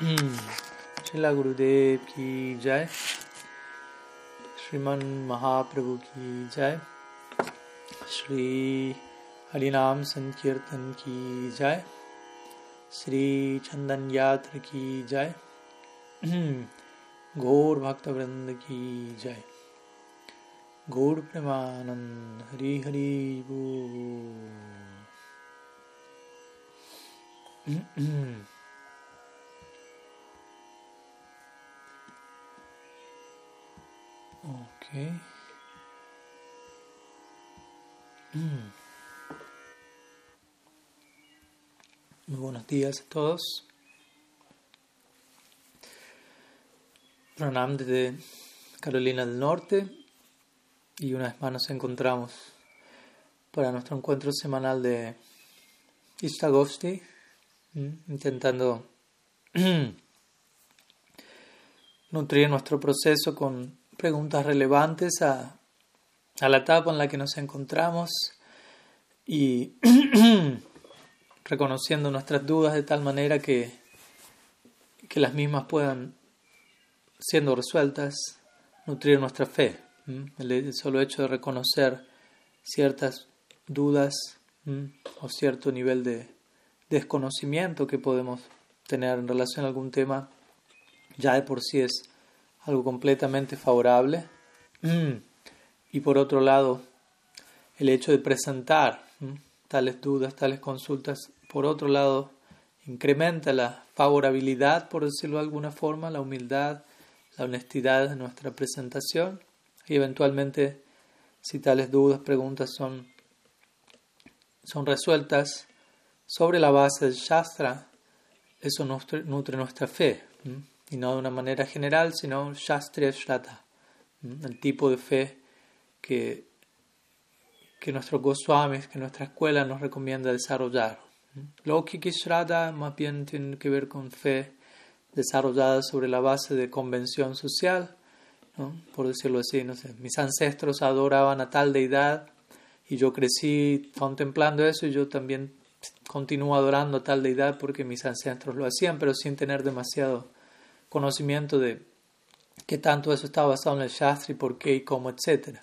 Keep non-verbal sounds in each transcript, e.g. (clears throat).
Srila Gurudev ki jai, Sriman Mahaprabhu ki jai, Shri Harinam Sankirtan ki jai, Shri Chandan Yatra ki jai, Gaur Bhakta Vrinda ki jai, Gaur Premanand Hari Hari Bol. Ok. Mm. Muy buenos días a todos. Pranam desde Carolina del Norte y una vez más nos encontramos para nuestro encuentro semanal de Istagosti, intentando (clears throat) nutrir nuestro proceso con preguntas relevantes a, la etapa en la que nos encontramos y (clears throat) reconociendo nuestras dudas de tal manera que, que las mismas puedan, siendo resueltas, nutrir nuestra fe. El solo hecho de reconocer ciertas dudas o cierto nivel de desconocimiento que podemos tener en relación a algún tema, ya de por sí es algo completamente favorable. Y por otro lado, el hecho de presentar tales dudas, tales consultas, por otro lado, incrementa la favorabilidad, por decirlo de alguna forma, la humildad, la honestidad de nuestra presentación. Y eventualmente, si tales dudas, preguntas son, son resueltas sobre la base del Shastra, eso nutre nuestra fe y no de una manera general, sino Shastriya Shrata, el tipo de fe que, que nuestros Goswamis, que nuestra escuela nos recomienda desarrollar. Lokiki Shraddha más bien tiene que ver con fe desarrollada sobre la base de convención social, por decirlo así, no sé, mis ancestros adoraban a tal deidad y yo crecí contemplando eso y yo también continúo adorando a tal deidad porque mis ancestros lo hacían, pero sin tener demasiado conocimiento de qué tanto eso está basado en el Shastri, por qué y cómo, etc.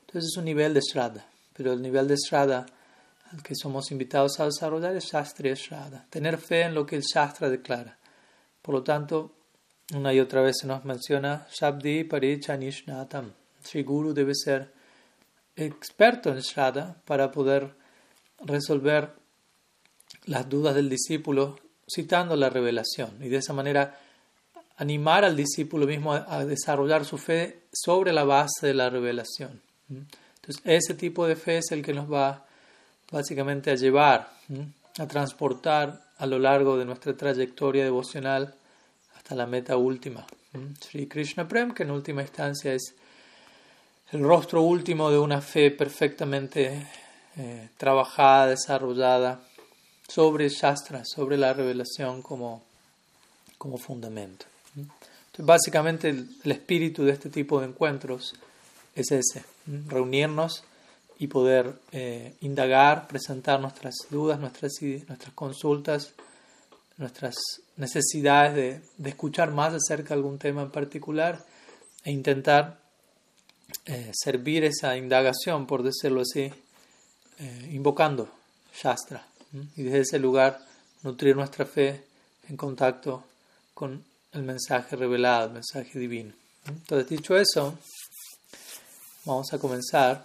Entonces es un nivel de Shraddha, pero el nivel de Shraddha al que somos invitados a desarrollar es Shastri Shraddha, tener fe en lo que el Shastra declara. Por lo tanto, una y otra vez se nos menciona Shabdi Parichanishnatam. Sri Guru debe ser experto en Shraddha para poder resolver las dudas del discípulo citando la revelación y de esa manera animar al discípulo mismo a, desarrollar su fe sobre la base de la revelación. Entonces, ese tipo de fe es el que nos va básicamente a llevar, a transportar a lo largo de nuestra trayectoria devocional hasta la meta última. Sri Krishna Prem, que en última instancia es el rostro último de una fe perfectamente eh, trabajada, desarrollada sobre Shastra, sobre la revelación como, como fundamento. Entonces, básicamente el, espíritu de este tipo de encuentros es ese, reunirnos y poder eh, indagar, presentar nuestras dudas, nuestras, nuestras consultas, nuestras necesidades de, de, escuchar más acerca de algún tema en particular e intentar eh, servir esa indagación, por decirlo así, eh, invocando Shastra y desde ese lugar nutrir nuestra fe en contacto con el mensaje revelado, el mensaje divino. Entonces, dicho eso, vamos a comenzar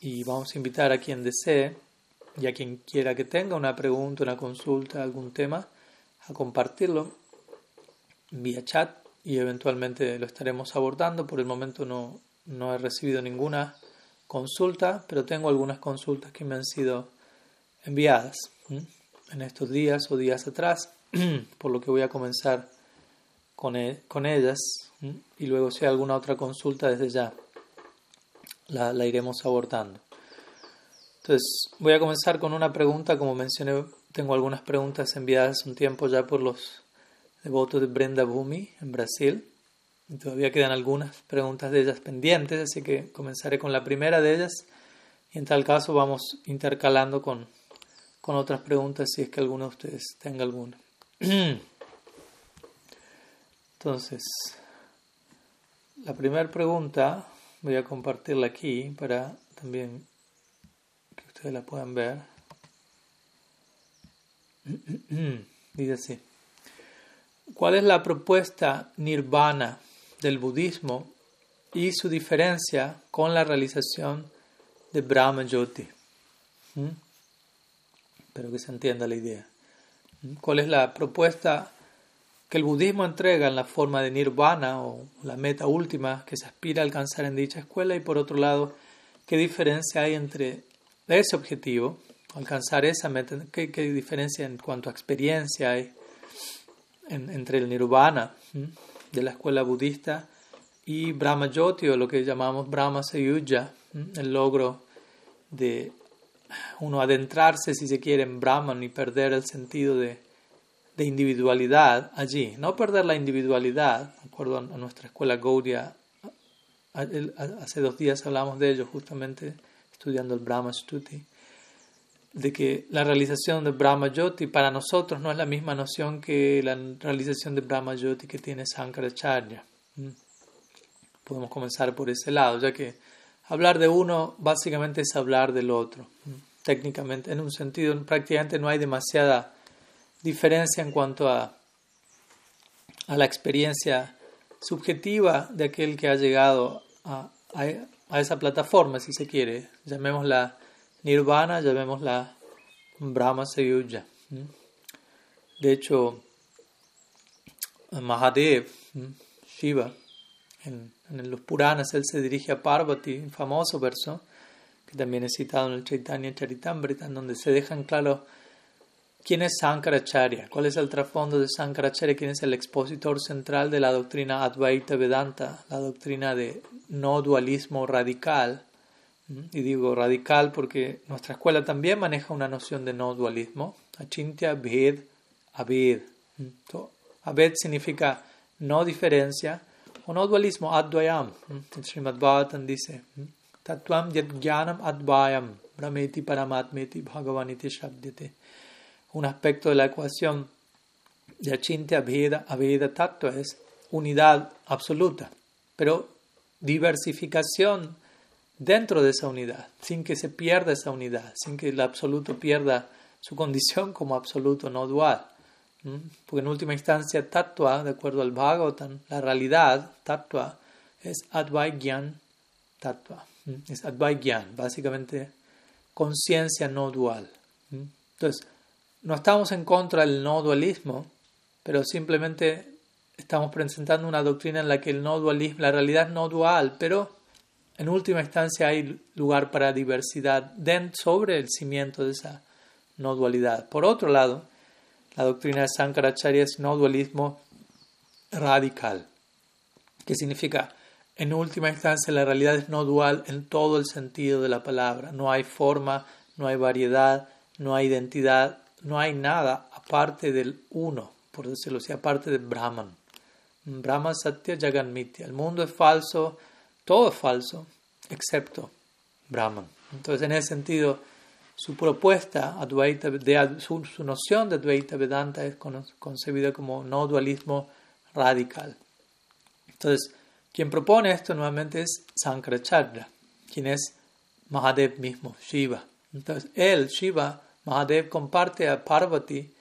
y vamos a invitar a quien desee y a quien quiera que tenga una pregunta, una consulta, algún tema, a compartirlo vía chat y eventualmente lo estaremos abordando. Por el momento no, no he recibido ninguna consulta, pero tengo algunas consultas que me han sido enviadas en estos días o días atrás, (clears throat) por lo que voy a comenzar con, e, con ellas y luego si hay alguna otra consulta desde ya la, iremos abordando. Entonces voy a comenzar con una pregunta, como mencioné, tengo algunas preguntas enviadas un tiempo ya por los devotos de Brenda Bhumi en Brasil. Y todavía quedan algunas preguntas de ellas pendientes, así que comenzaré con la primera de ellas y en tal caso vamos intercalando con, con otras preguntas si es que alguno de ustedes tenga alguna. (clears throat) Entonces, la primera pregunta voy a compartirla aquí para también que ustedes la puedan ver. (clears throat) Dice. ¿Cuál es la propuesta nirvana del budismo y su diferencia con la realización de Brahma Jyoti? ¿Mm? Espero que se entienda la idea. ¿Mm? ¿Cuál es la propuesta que el budismo entrega en la forma de nirvana o la meta última que se aspira a alcanzar en dicha escuela? Y por otro lado, ¿qué diferencia hay entre ese objetivo, alcanzar esa meta? ¿Qué, qué diferencia en cuanto a experiencia hay? entre el nirvana de la escuela budista y Brahma Jyoti o lo que llamamos Brahma Sayuja, el logro de uno adentrarse, si se quiere, en Brahman y perder el sentido de, de individualidad allí. No perder la individualidad, de acuerdo a nuestra escuela Gaudiya, hace dos días hablamos de ello justamente estudiando el Brahma Stuti de que la realización de Brahma Jyoti para nosotros no es la misma noción que la realización de Brahma Jyoti que tiene Sankaracharya. Mm. Podemos comenzar por ese lado, ya que hablar de uno básicamente es hablar del otro. Mm. Técnicamente, en un sentido, prácticamente no hay demasiada diferencia en cuanto a, a la experiencia subjetiva de aquel que ha llegado a, a, esa plataforma, si se quiere, llamémosla Nirvana, llamémosla Brahma Sayuja. De hecho, Mahadev, Shiva, en, los Puranas, él se dirige a Parvati, un famoso verso, que también es citado en el Chaitanya Charitamrita, donde se dejan claro quién es Sankaracharya, cuál es el trasfondo de Sankaracharya, quién es el expositor central de la doctrina Advaita Vedanta, la doctrina de no dualismo radical y digo radical porque nuestra escuela también maneja una noción de no dualismo. Achintya Bhed Abed. Abed significa no diferencia o no dualismo, Advayam. Srimad Bhagavatam dice: Tatvam yad jnanam advayam, brahmeti paramatmeti bhagavaniti shabdete. Un aspecto de la ecuación de Achintya Bheda Abeda Tattva es unidad absoluta, pero diversificación dentro de esa unidad, sin que se pierda esa unidad, sin que el absoluto pierda su condición como absoluto no dual. Porque en última instancia, tattva, de acuerdo al Bhagavatam, la realidad, tattva, es advaigyan tattva. Es advaigyan, básicamente conciencia no dual. Entonces, no estamos en contra del no dualismo, pero simplemente estamos presentando una doctrina en la que el no dualismo, la realidad no dual, pero en última instancia hay lugar para diversidad sobre el cimiento de esa no dualidad. Por otro lado, la doctrina de Sankaracharya es no dualismo radical, que significa, en última instancia, la realidad es no dual en todo el sentido de la palabra. No hay forma, no hay variedad, no hay identidad, no hay nada aparte del uno, por decirlo así, aparte de Brahman. Brahma Satya Jagan El mundo es falso, todo es falso, excepto Brahman. Entonces, en ese sentido, su propuesta, Advaita, de, su, noción de Advaita Vedanta es concebida como no dualismo radical. Entonces, quien propone esto nuevamente es Sankaracharya, quien es Mahadev mismo, Shiva. Entonces, él, Shiva, Mahadev, comparte a Parvati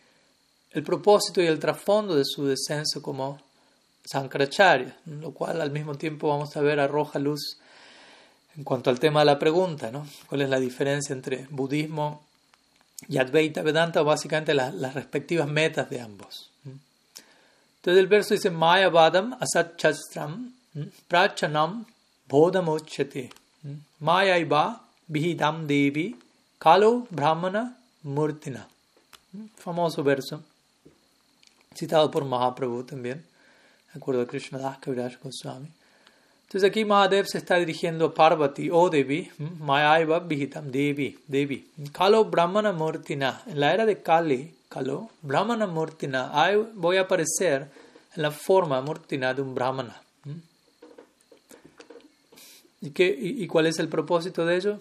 el propósito y el trasfondo de su descenso como Sankaracharya, lo cual al mismo tiempo vamos a ver arroja luz en cuanto al tema de la pregunta, ¿no? ¿Cuál es la diferencia entre budismo y Advaita Vedanta? Básicamente las, respectivas metas de ambos. Entonces el verso dice Maya Vadam Asat Chastram Prachanam Bodhamochate Maya Iba Bihidam Devi Kalo Brahmana Murtina. Famoso verso, citado por Mahaprabhu también acuerdo a Krishnadas Kaviraj Goswami. Entonces aquí Mahadev se está dirigiendo a Parvati, o oh Devi, Mayaiva Vihitam, Devi, Devi. Kalo Brahmana Murtina, en la era de Kali, Kalo, Brahmana Murtina, voy a aparecer en la forma Murtina de un Brahmana. ¿Y, qué, y, cuál es el propósito de ello?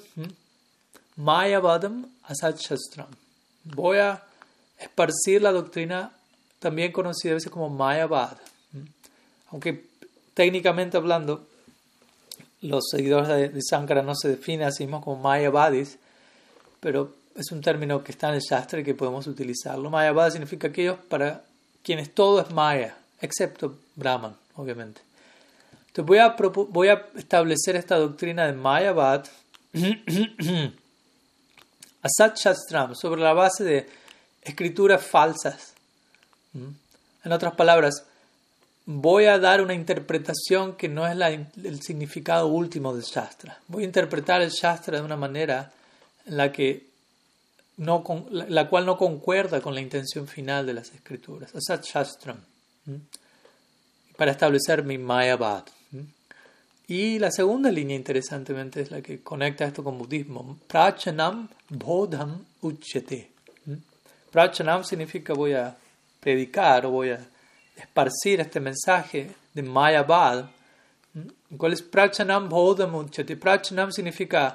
Mayavadam Asat Shastram. Voy a esparcir la doctrina también conocida a veces como Mayavad Aunque técnicamente hablando, los seguidores de, de Sankara no se definen a sí mismos como Mayavadis, pero es un término que está en el Shastra y que podemos utilizarlo. Mayavad significa aquellos para quienes todo es Maya, excepto Brahman, obviamente. Entonces voy a, voy a establecer esta doctrina de Mayavad (clears throat) Asat sobre la base de escrituras falsas. ¿Mm? En otras palabras, voy a dar una interpretación que no es el significado último del Shastra. Voy a interpretar el Shastra de una manera en la que no, la cual no concuerda con la intención final de las escrituras. Asat Shastram. Para establecer mi Mayavad. Y la segunda línea, interesantemente, es la que conecta esto con budismo. Prachanam bodham uchyate. Prachanam significa voy a predicar o voy a esparcir este mensaje de Mayavad. ¿Cuál es Prachanam bodham uchyate? Prachanam significa,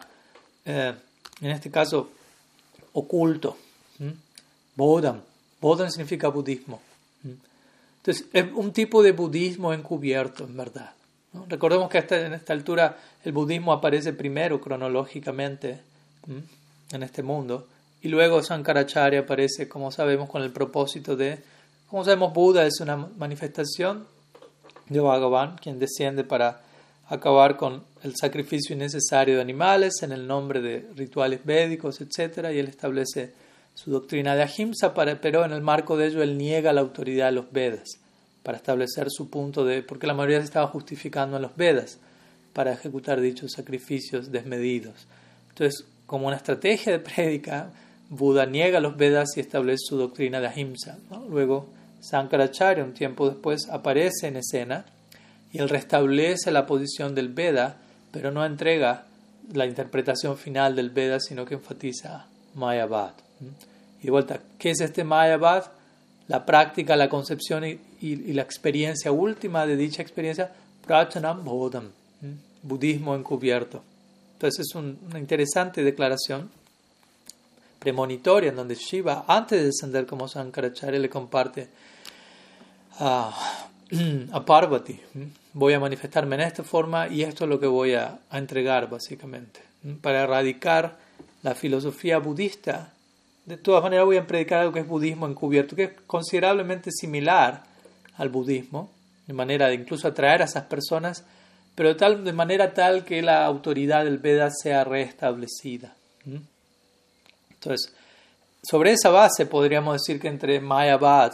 eh, en este caso, oculto. Bodham. Bodham significa budismo. Entonces, es un tipo de budismo encubierto, en verdad. Recordemos que en esta altura el budismo aparece primero cronológicamente en este mundo y luego Sankaracharya aparece, como sabemos, con el propósito de, como sabemos, Buda es una manifestación de Bhagavan, quien desciende para acabar con el sacrificio innecesario de animales en el nombre de rituales védicos, etc. Y él establece su doctrina de Ahimsa, pero en el marco de ello él niega la autoridad de los Vedas para establecer su punto de, porque la mayoría se estaba justificando en los Vedas para ejecutar dichos sacrificios desmedidos. Entonces, como una estrategia de prédica, Buda niega los Vedas y establece su doctrina de Ahimsa. Luego, Sankaracharya, un tiempo después, aparece en escena y él restablece la posición del Veda, pero no entrega la interpretación final del Veda, sino que enfatiza Mayavad. Y de vuelta, ¿qué es este Mayavad? La práctica, la concepción y, la experiencia última de dicha experiencia, Prachanam Bodham, budismo encubierto. Entonces es una interesante declaración premonitoria en donde Shiva, antes de descender como Sankaracharya, le comparte a, (clears throat) a Parvati. Voy a manifestarme en esta forma y esto es lo que voy a, entregar básicamente. Para erradicar la filosofía budista, de todas maneras voy a predicar algo que es budismo encubierto, que es considerablemente similar al budismo, de manera de incluso atraer a esas personas, pero de, tal, de manera tal que la autoridad del Veda sea restablecida. Entonces, sobre esa base podríamos decir que entre Mayavad,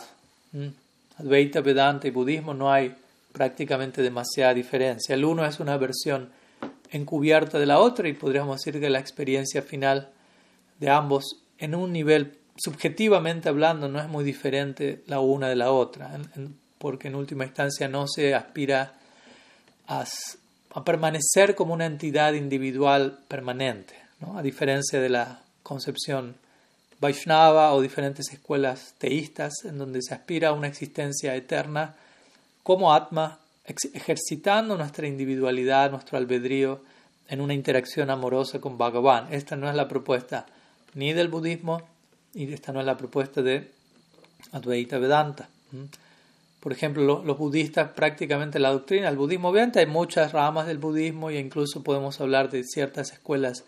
Advaita, Vedanta y budismo no hay prácticamente demasiada diferencia. El uno es una versión encubierta de la otra y podríamos decir que la experiencia final de ambos en un nivel subjetivamente hablando no es muy diferente la una de la otra, porque en última instancia no se aspira a, permanecer como una entidad individual permanente, a diferencia de la concepción Vaishnava o diferentes escuelas teístas en donde se aspira a una existencia eterna como Atma, ejercitando nuestra individualidad, nuestro albedrío en una interacción amorosa con Bhagavan. Esta no es la propuesta ni del budismo y esta no es la propuesta de Advaita Vedanta. Por ejemplo, los, budistas prácticamente la doctrina del budismo, obviamente hay muchas ramas del budismo e incluso podemos hablar de ciertas escuelas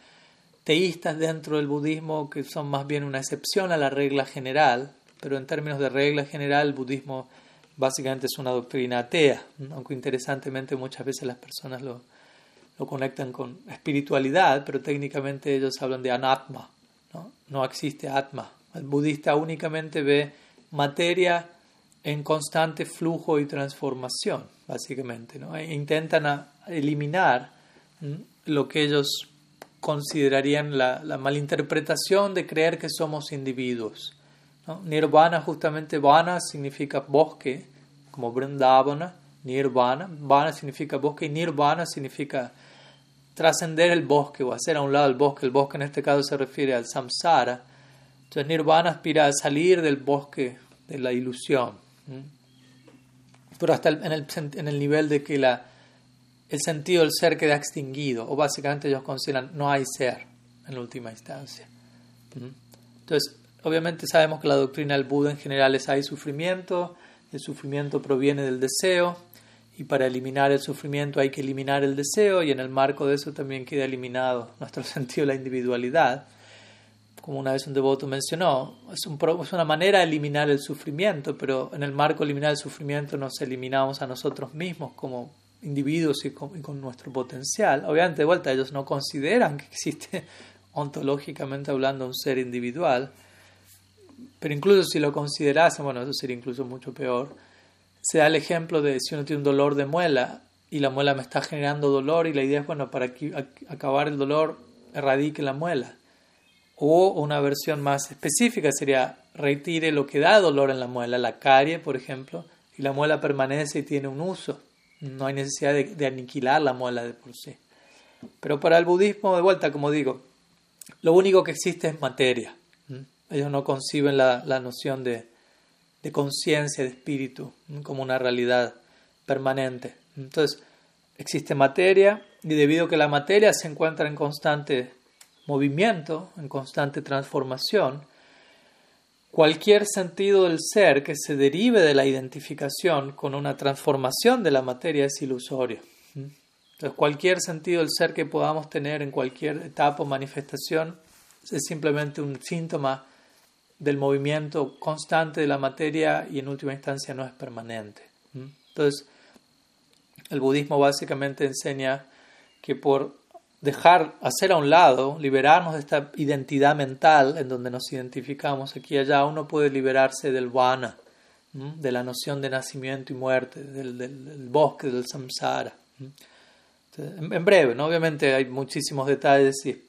teístas dentro del budismo que son más bien una excepción a la regla general, pero en términos de regla general el budismo básicamente es una doctrina atea, aunque interesantemente muchas veces las personas lo, lo conectan con espiritualidad, pero técnicamente ellos hablan de anatma, no, existe atma. El budista únicamente ve materia en constante flujo y transformación, básicamente. ¿no? E intentan eliminar lo que ellos considerarían la, la malinterpretación de creer que somos individuos. Nirvana, justamente, vana significa bosque, como Vrindavana, Nirvana. Vana significa bosque y Nirvana significa trascender el bosque o hacer a un lado el bosque. El bosque en este caso se refiere al samsara. Entonces Nirvana aspira a salir del bosque de la ilusión. Pero hasta en el, nivel de que la, el sentido del ser queda extinguido, o básicamente ellos consideran no hay ser en última instancia. Entonces, obviamente sabemos que la doctrina del Buda en general es hay sufrimiento, el sufrimiento proviene del deseo, y para eliminar el sufrimiento hay que eliminar el deseo y en el marco de eso también queda eliminado nuestro (laughs) sentido de la individualidad. Como una vez un devoto mencionó, es, un, es una manera de eliminar el sufrimiento, pero en el marco de eliminar el sufrimiento nos eliminamos a nosotros mismos como individuos y con, y con nuestro potencial. Obviamente, de vuelta, ellos no consideran que existe (laughs) ontológicamente hablando un ser individual, pero incluso si lo considerasen, bueno, eso sería incluso mucho peor se da el ejemplo de si uno tiene un dolor de muela y la muela me está generando dolor y la idea es, bueno, para acabar el dolor, erradique la muela. O una versión más específica sería retire lo que da dolor en la muela, la carie, por ejemplo, y la muela permanece y tiene un uso. No hay necesidad de, aniquilar la muela de por sí. Pero para el budismo, de vuelta, como digo, lo único que existe es materia. Ellos no conciben la noción de, de conciencia, de espíritu, como una realidad permanente. Entonces, existe materia y debido a que la materia se encuentra en constante movimiento, en constante transformación, cualquier sentido del ser que se derive de la identificación con una transformación de la materia es ilusorio. Entonces, cualquier sentido del ser que podamos tener en cualquier etapa o manifestación es simplemente un síntoma del movimiento constante de la materia y en última instancia no es permanente. Entonces, el budismo básicamente enseña que por dejar, hacer a un lado, liberarnos de esta identidad mental en donde nos identificamos aquí y allá, uno puede liberarse del vana, de la noción de nacimiento y muerte, del, bosque del samsara. en, breve, ¿no? obviamente hay muchísimos detalles y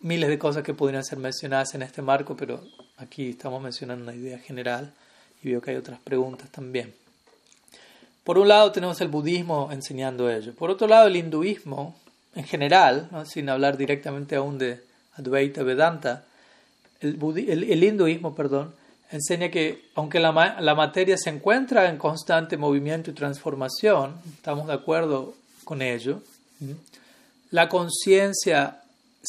miles de cosas que podrían ser mencionadas en este marco, pero aquí estamos mencionando una idea general y veo que hay otras preguntas también. Por un lado tenemos el budismo enseñando ello. Por otro lado el hinduismo en general, sin hablar directamente aún de Advaita Vedanta, el, el, hinduismo, perdón, enseña que aunque la, la materia se encuentra en constante movimiento y transformación, estamos de acuerdo con ello, la conciencia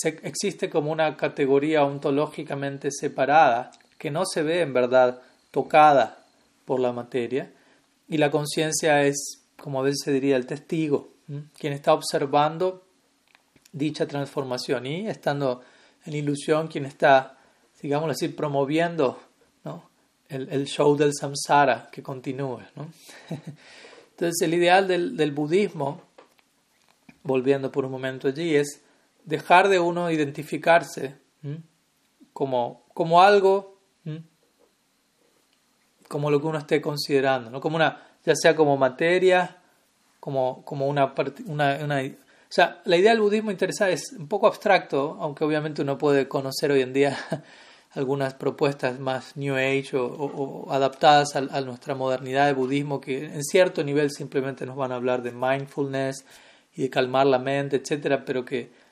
existe como una categoría ontológicamente separada que no se ve en verdad tocada por la materia y la conciencia es, como a veces se diría, el testigo, quien está observando dicha transformación y estando en ilusión quien está, digamos así, promoviendo el, show del samsara que continúe. (laughs) Entonces el ideal del, del budismo, volviendo por un momento allí, es dejar de uno identificarse como, como algo, como lo que uno esté considerando, ¿no? como una, ya sea como materia, como, como una, una, una, O sea, la idea del budismo interesada es un poco abstracto, aunque obviamente uno puede conocer hoy en día (laughs) algunas propuestas más New Age o, adaptadas a, a, nuestra modernidad de budismo que en cierto nivel simplemente nos van a hablar de mindfulness y de calmar la mente, etcétera, pero que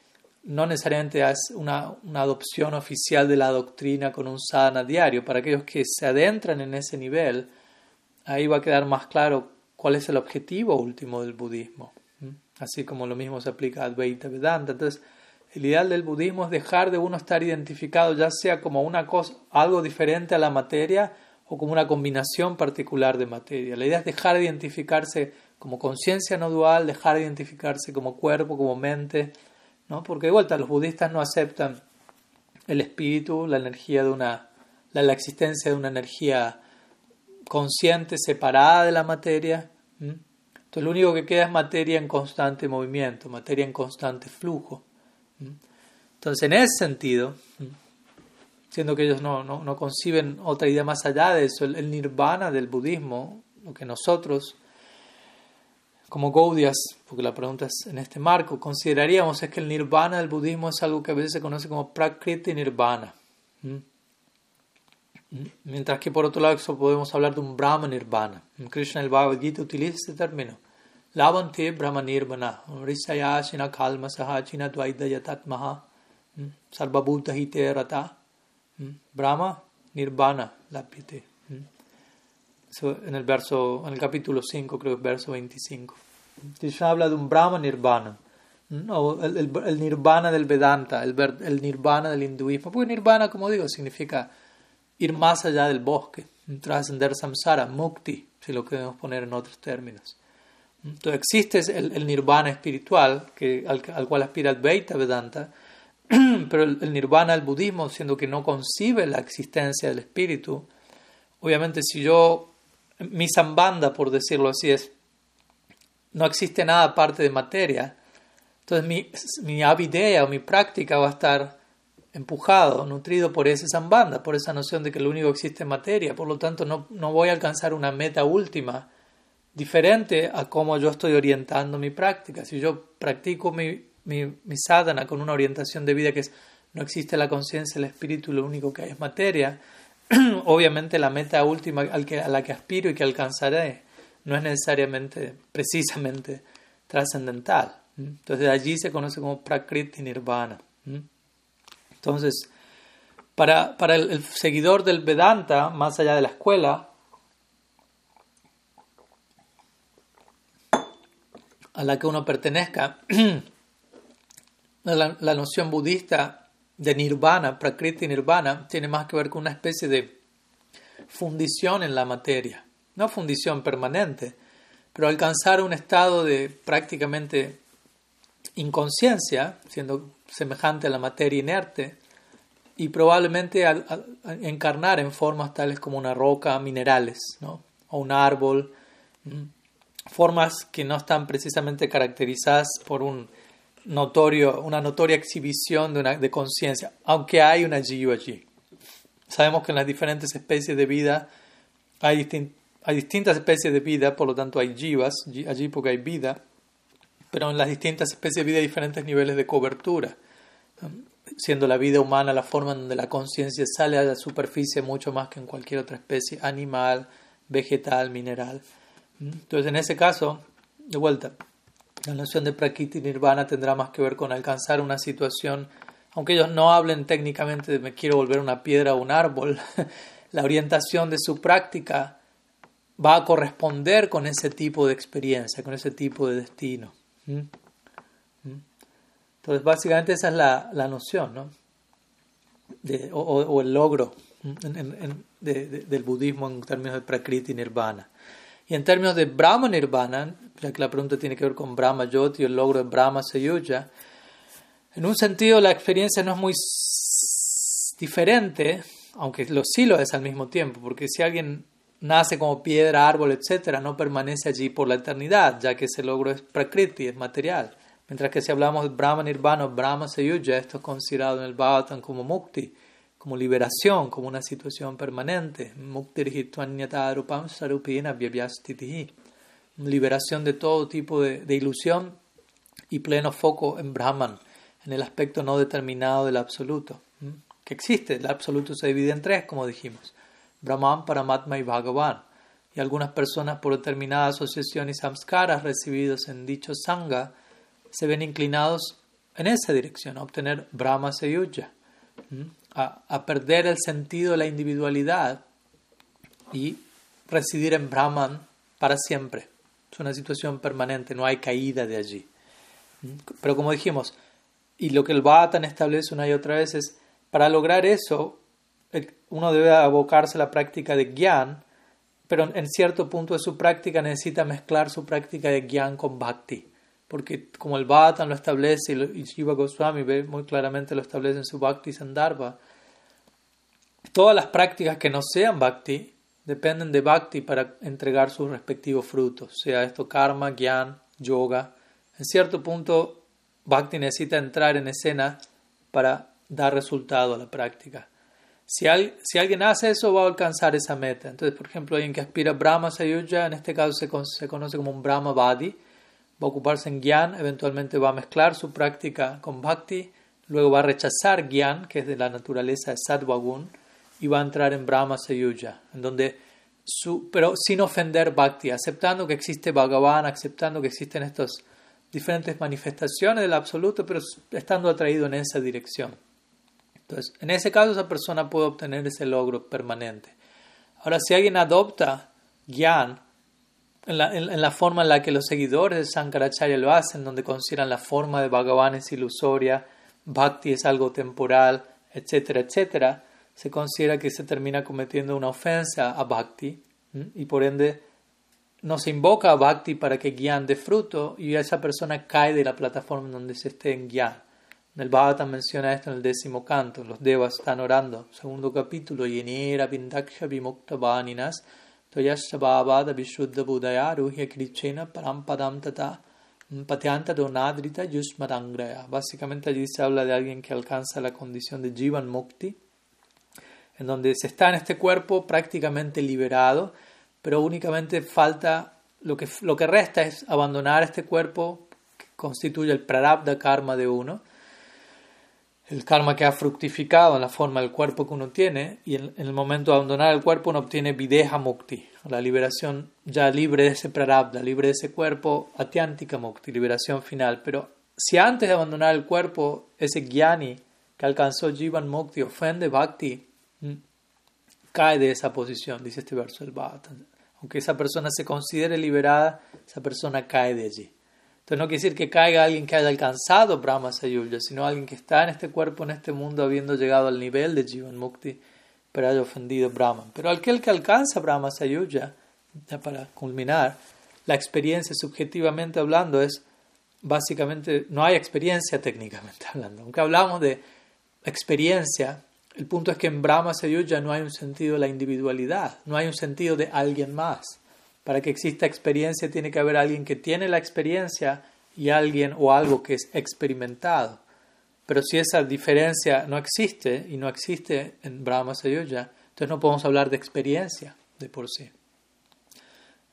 no necesariamente es una, adopción oficial de la doctrina con un sadhana diario. Para aquellos que se adentran en ese nivel, ahí va a quedar más claro cuál es el objetivo último del budismo. Así como lo mismo se aplica a Advaita Vedanta. Entonces, el ideal del budismo es dejar de uno estar identificado ya sea como una cosa, algo diferente a la materia o como una combinación particular de materia. La idea es dejar de identificarse como conciencia no dual, dejar de identificarse como cuerpo, como mente, ¿no? Porque de vuelta los budistas no aceptan el espíritu, la energía de una, la, existencia de una energía consciente separada de la materia. Entonces lo único que queda es materia en constante movimiento, materia en constante flujo. Entonces en ese sentido, siendo que ellos no, no, no, conciben otra idea más allá de eso, el nirvana del budismo, lo que nosotros como Gaudias, porque la pregunta es en este marco, consideraríamos es que el nirvana del budismo es algo que a veces se conoce como prakriti nirvana. Mientras que por otro lado podemos hablar de un brahma nirvana. Krishna el Bhagavad Gita utiliza este término. Lavante brahma nirvana. Risayashina kalma sahachina dvaida yatatmaha. Sarvabhuta hite rata. Brahma nirvana lapyate. En el verso, en el capítulo 5, creo que verso 25. Krishna habla de un Brahma Nirvana, o el, Nirvana del Vedanta, el, el Nirvana del hinduismo. Porque Nirvana, como digo, significa ir más allá del bosque, trascender samsara, mukti, si lo queremos poner en otros términos. Entonces existe el, nirvana espiritual que, al, cual aspira el Veita Vedanta, (clears throat) pero el, nirvana del budismo, siendo que no concibe la existencia del espíritu, obviamente si yo, mi sambanda, por decirlo así, es, no existe nada aparte de materia, entonces mi, mi avidea o mi práctica va a estar empujado, nutrido por esa sambanda, por esa noción de que lo único que existe es materia, por lo tanto no, no voy a alcanzar una meta última diferente a cómo yo estoy orientando mi práctica. Si yo practico mi, mi, sadhana con una orientación de vida que es no existe la conciencia, el espíritu, lo único que hay es materia, (clears throat) obviamente la meta última a la que aspiro y que alcanzaré no es necesariamente, precisamente, trascendental. Entonces allí se conoce como Prakriti Nirvana. Entonces, para, para el, seguidor del Vedanta, más allá de la escuela, a la que uno pertenezca, (clears throat) la, la, noción budista de nirvana, prakriti nirvana, tiene más que ver con una especie de fundición en la materia, no fundición permanente, pero alcanzar un estado de prácticamente inconsciencia, siendo semejante a la materia inerte, y probablemente encarnar en formas tales como una roca, minerales, ¿no? o un árbol, formas que no están precisamente caracterizadas por un notorio, una notoria exhibición de, de conciencia, aunque hay una jiva allí. Sabemos que en las diferentes especies de vida hay, hay distintas especies de vida, por lo tanto hay jivas allí porque hay vida, pero en las distintas especies de vida hay diferentes niveles de cobertura, siendo la vida humana la forma en donde la conciencia sale a la superficie mucho más que en cualquier otra especie, animal, vegetal, mineral. Entonces, en ese caso, de vuelta, la noción de Prakriti Nirvana tendrá más que ver con alcanzar una situación, aunque ellos no hablen técnicamente de me quiero volver una piedra o un árbol, (laughs) la orientación de su práctica va a corresponder con ese tipo de experiencia, con ese tipo de destino. Entonces, básicamente esa es la, la noción, ¿no? O, el logro del budismo en términos de Prakriti Nirvana. Y en términos de Brahma Nirvana, ya que la pregunta tiene que ver con Brahma Yoti el logro de Brahma Sayuja, en un sentido la experiencia no es muy diferente, aunque lo sí lo es al mismo tiempo, porque si alguien nace como piedra, árbol, etc., no permanece allí por la eternidad, ya que ese logro es prakriti, es material. Mientras que si hablamos de Brahma Nirvana, Brahma Sayuja, esto es considerado en el Bhagavatam como mukti, como liberación, como una situación permanente. Liberación de todo tipo de, ilusión y pleno foco en Brahman, en el aspecto no determinado del absoluto. Que existe, el absoluto se divide en tres, como dijimos: Brahman, Paramatma y Bhagavan. Y algunas personas, por determinada asociación y samskaras recibidos en dicho sangha, se ven inclinados en esa dirección, a obtener Brahma Sayuja a, perder el sentido de la individualidad y residir en Brahman para siempre. Es una situación permanente, no hay caída de allí. Pero como dijimos, y lo que el Bhatan establece una y otra vez es, para lograr eso, uno debe abocarse a la práctica de Gyan, pero en cierto punto de su práctica necesita mezclar su práctica de Gyan con Bhakti porque como el Bhattan lo establece y Shiva Goswami ve muy claramente lo establece en su Bhakti Sandarbha, todas las prácticas que no sean Bhakti dependen de Bhakti para entregar sus respectivos frutos, sea esto karma, gyan, yoga. En cierto punto, Bhakti necesita entrar en escena para dar resultado a la práctica. Si, alguien hace eso, va a alcanzar esa meta. Entonces, por ejemplo, alguien que aspira a Brahma Sayuja, en este caso se, conoce como un Brahma Badi, va a ocuparse en Gyan, eventualmente va a mezclar su práctica con Bhakti, luego va a rechazar Gyan, que es de la naturaleza de Sadhvagun, y va a entrar en Brahma Sayuja, en donde su, pero sin ofender Bhakti, aceptando que existe Bhagavan, aceptando que existen estas diferentes manifestaciones del absoluto, pero estando atraído en esa dirección. Entonces, en ese caso, esa persona puede obtener ese logro permanente. Ahora, si alguien adopta Gyan, en la, forma en la que los seguidores de Sankaracharya lo hacen, donde consideran la forma de Bhagavan es ilusoria, Bhakti es algo temporal, etcétera, etcétera, se considera que se termina cometiendo una ofensa a Bhakti y por ende no se invoca a Bhakti para que guían de fruto y esa persona cae de la plataforma donde se esté en Gyan. El Bhagavatam menciona esto en el décimo canto. Los devas están orando. Segundo capítulo. Yenera bindaksha vimukta vaninas toyashabhavada vishuddha budaya ruhya krichena parampadam tata patyanta donadrita yusmarangraya. Básicamente allí se habla de alguien que alcanza la condición de jivan mukti, en donde se está en este cuerpo prácticamente liberado, pero únicamente falta, lo que, lo que resta es abandonar este cuerpo que constituye el prarabdha karma de uno el karma que ha fructificado en la forma del cuerpo que uno tiene, y en, el momento de abandonar el cuerpo uno obtiene videha mukti, la liberación ya libre de ese prarabdha, libre de ese cuerpo, atyantika mukti, liberación final. Pero si antes de abandonar el cuerpo, ese gyani que alcanzó jivan mukti ofende bhakti, cae de esa posición, dice este verso del Bhagavatam. Aunque esa persona se considere liberada, esa persona cae de allí. Entonces no quiere decir que caiga alguien que haya alcanzado Brahma Sayulya, sino alguien que está en este cuerpo, en este mundo, habiendo llegado al nivel de Jivan Mukti, pero haya ofendido Brahman. Pero aquel que alcanza Brahma Sayulya, ya para culminar, la experiencia subjetivamente hablando es básicamente, no hay experiencia técnicamente hablando. Aunque hablamos de experiencia, el punto es que en Brahma Sayuja no hay un sentido de la individualidad, no hay un sentido de alguien más. Para que exista experiencia tiene que haber alguien que tiene la experiencia y alguien o algo que es experimentado. Pero si esa diferencia no existe y no existe en Brahma Sayuja, entonces no podemos hablar de experiencia de por sí.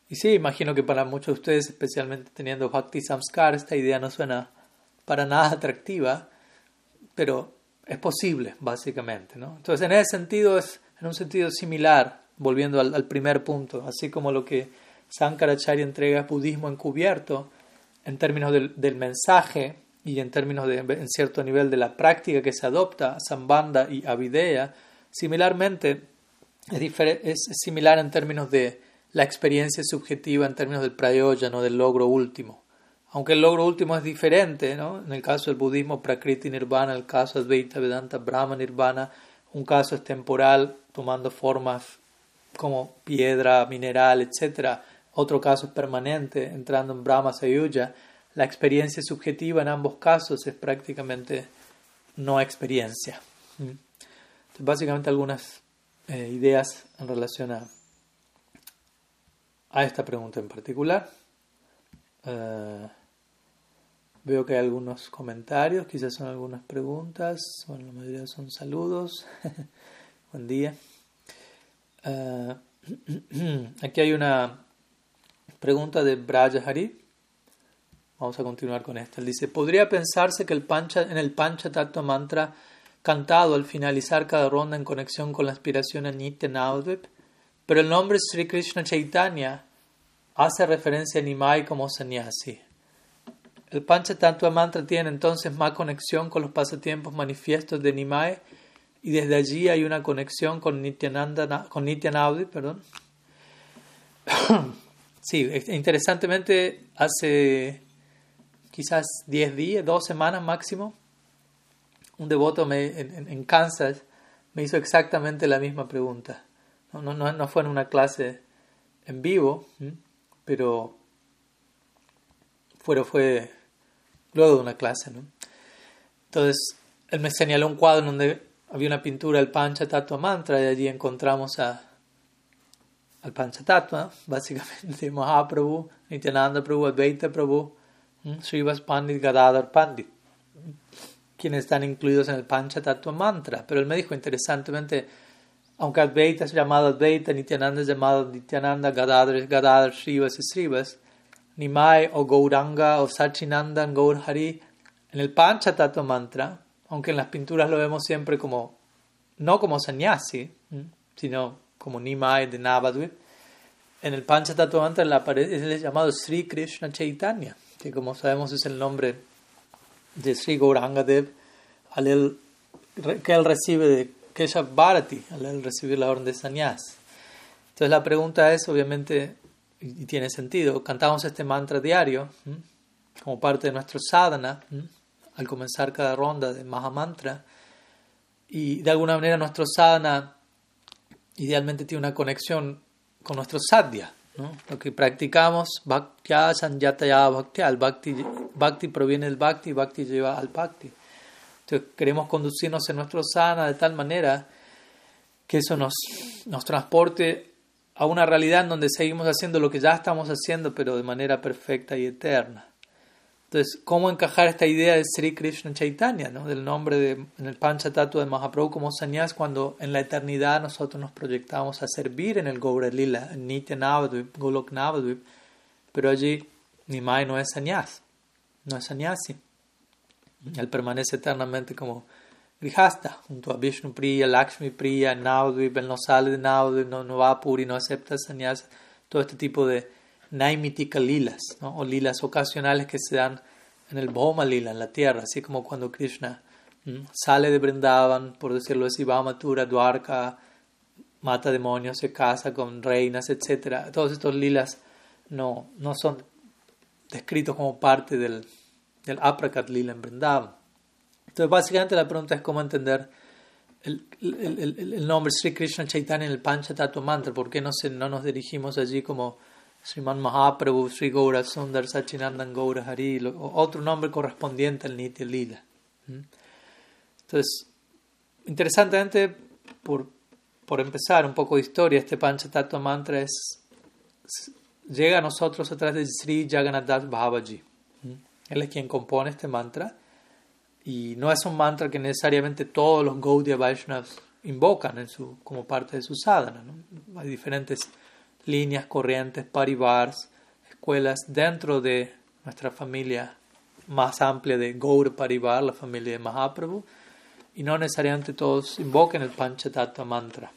Y sí, imagino que para muchos de ustedes, especialmente teniendo Bhakti Samskar, esta idea no suena para nada atractiva, pero es posible, básicamente. ¿no? Entonces, en ese sentido, es en un sentido similar, volviendo al, al primer punto, así como lo que Sankaracharya entrega budismo encubierto en términos del, mensaje y en términos de en cierto nivel de la práctica que se adopta, Sambandha y Avideya, similarmente es, es similar en términos de la experiencia subjetiva, en términos del no del logro último. Aunque el logro último es diferente, ¿no? en el caso del budismo, Prakriti Nirvana, el caso Advaita Vedanta, Brahma Nirvana, un caso es temporal, tomando formas como piedra, mineral, etc., otro caso es permanente, entrando en Brahma Sayuja. La experiencia subjetiva en ambos casos es prácticamente no experiencia. Entonces, básicamente algunas eh, ideas en relación a, a, esta pregunta en particular. Uh, veo que hay algunos comentarios, quizás son algunas preguntas, bueno, la mayoría son saludos. (laughs) Buen día. Uh, (clears throat) aquí hay una Pregunta de Hari. Vamos a continuar con esta. Él dice, ¿podría pensarse que el pancha, en el Pancha Tattva Mantra cantado al finalizar cada ronda en conexión con la aspiración a Nitya pero el nombre Sri Krishna Chaitanya hace referencia a Nimai como sannyasi? El Pancha Tattva Mantra tiene entonces más conexión con los pasatiempos manifiestos de Nimai y desde allí hay una conexión con Nityananda, con Nityanavadvip, perdón. Sí, interesantemente, hace quizás 10 días, 2 semanas máximo, un devoto me, en, Kansas me hizo exactamente la misma pregunta. No, no, no, fue en una clase en vivo, pero fue, fue luego de una clase. ¿no? Entonces, él me señaló un cuadro donde había una pintura del Pancha Tattva Mantra y allí encontramos a al Panchatattva, básicamente (laughs) Mahaprabhu, Nityananda Prabhu, Advaita Prabhu, Srivas Pandit, Gadadhar Pandit, quienes están incluidos en el Panchatattva mantra. Pero él me dijo interesantemente, aunque Advaita es llamado Advaita, Nityananda es llamado Nityananda, Gadadhar es Gadadhar, Srivas es Srivas, Nimai o Gauranga o Sachinandan, Gaurhari, en el Panchatattva mantra, aunque en las pinturas lo vemos siempre como, no como sannyasi, sino como Nimai de Navadvip, en el Panchatattva la es el llamado Sri Krishna Chaitanya, que como sabemos es el nombre de Sri Gaurangadev, que él recibe de Keshav Bharati, al recibir la orden de Sanyas. Entonces la pregunta es, obviamente, y tiene sentido, cantamos este mantra diario como parte de nuestro sadhana, al comenzar cada ronda de Mahamantra, y de alguna manera nuestro sadhana idealmente tiene una conexión con nuestro sadhya. Lo que practicamos, bhaktya sanyataya bhaktya, el bhakti, bhakti proviene del bhakti, bhakti lleva al bhakti. Entonces queremos conducirnos en nuestro sana de tal manera que eso nos, nos transporte a una realidad en donde seguimos haciendo lo que ya estamos haciendo, pero de manera perfecta y eterna. Entonces, ¿cómo encajar esta idea de Sri Krishna Chaitanya, ¿no? del nombre de, en el Panchatattva de Mahaprabhu como sannyas, cuando en la eternidad nosotros nos proyectamos a servir en el Gaura Lila, en Nitya Navadvip, Golok Navadvip, pero allí Nimai no es sannyas, no es sannyasi. Él permanece eternamente como Grihasta, junto a Vishnu Priya, Lakshmi Priya, Navadvip, él no sale de Navadvip, no, no va a Puri, no acepta sannyas, todo este tipo de naimitika lilas, ¿no? o lilas ocasionales que se dan en el Bhoma lila, en la tierra, así como cuando Krishna sale de Vrindavan, por decirlo así, va a Mathura, Dwarka, mata demonios, se casa con reinas, etc. Todos estos lilas no, no son descritos como parte del, del Aprakat lila en Vrindavan. Entonces, básicamente la pregunta es cómo entender el, el, el, el nombre Sri Krishna Chaitanya en el Panchatattva Mantra, ¿por qué no, se, no nos dirigimos allí como Sriman Mahaprabhu, Sri Gaura Sundar, Sachinandan Gaura Hari, otro nombre correspondiente al Nitya Lila. Entonces, interesantemente, por, por empezar un poco de historia, este Panchatattva mantra es, llega a nosotros a través de Sri Jagannath Bhavaji. ¿Mm? Él es quien compone este mantra y no es un mantra que necesariamente todos los Gaudiya Vaishnavas invocan en su, como parte de su sadhana. ¿no? Hay diferentes líneas, corrientes, paribars, escuelas dentro de nuestra familia más amplia de Gaur Parivar, la familia de Mahaprabhu, y no necesariamente todos invoquen el Panchatattva mantra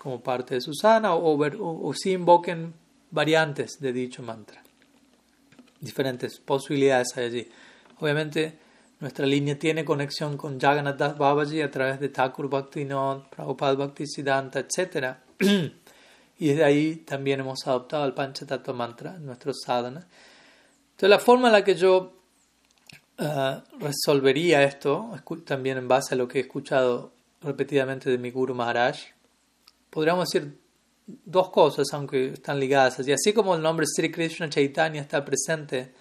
como parte de su sana o, o, o, sí invoquen variantes de dicho mantra. Diferentes posibilidades hay allí. Obviamente, nuestra línea tiene conexión con Jagannath Das Babaji a través de Thakur Bhaktivinoda, Prabhupada Bhaktisiddhanta, etc. (clears throat) Y desde ahí también hemos adoptado el Panchatattva Mantra, nuestro sadhana. Entonces, la forma en la que yo uh, resolvería esto, también en base a lo que he escuchado repetidamente de mi Guru Maharaj, podríamos decir dos cosas, aunque están ligadas. Y así como el nombre Sri Krishna Chaitanya está presente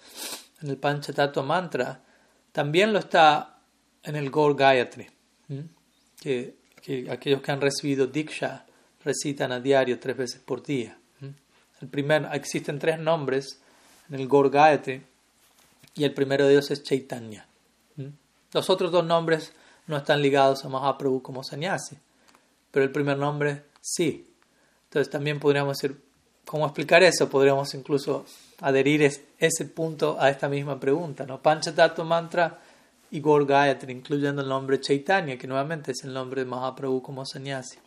en el Panchatattva Mantra, también lo está en el Gaur Gayatri, que, que aquellos que han recibido Diksha recitan a diario tres veces por día. El primer, existen tres nombres en el Gorgaete y el primero de ellos es Chaitanya. Los otros dos nombres no están ligados a Mahaprabhu como sannyasi, pero el primer nombre sí. Entonces también podríamos decir, ¿cómo explicar eso? Podríamos incluso adherir ese punto a esta misma pregunta, ¿no? Panchatattva Mantra y Gorgayatri, incluyendo el nombre Chaitanya, que nuevamente es el nombre de Mahaprabhu como sannyasi.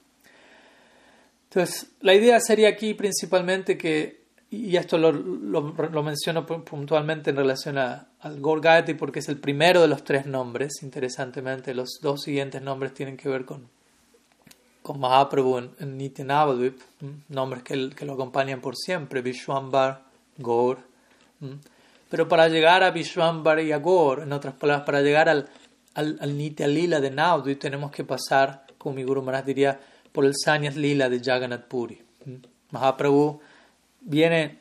Entonces, la idea sería aquí principalmente que, y esto lo, lo, menciono puntualmente en relación a, al Gorgati porque es el primero de los tres nombres, interesantemente, los dos siguientes nombres tienen que ver con, con Mahaprabhu en, en Nityanavadvip, nombres que, lo acompañan por siempre, Vishwambar, Gaur. Pero para llegar a Vishwambar y a Gaur, en otras palabras, para llegar al, al, al Nitya Lila de Navadvip, tenemos que pasar, como mi Guru Maharaj diría, por el Sanyas Lila de Jagannath Puri. Mahaprabhu viene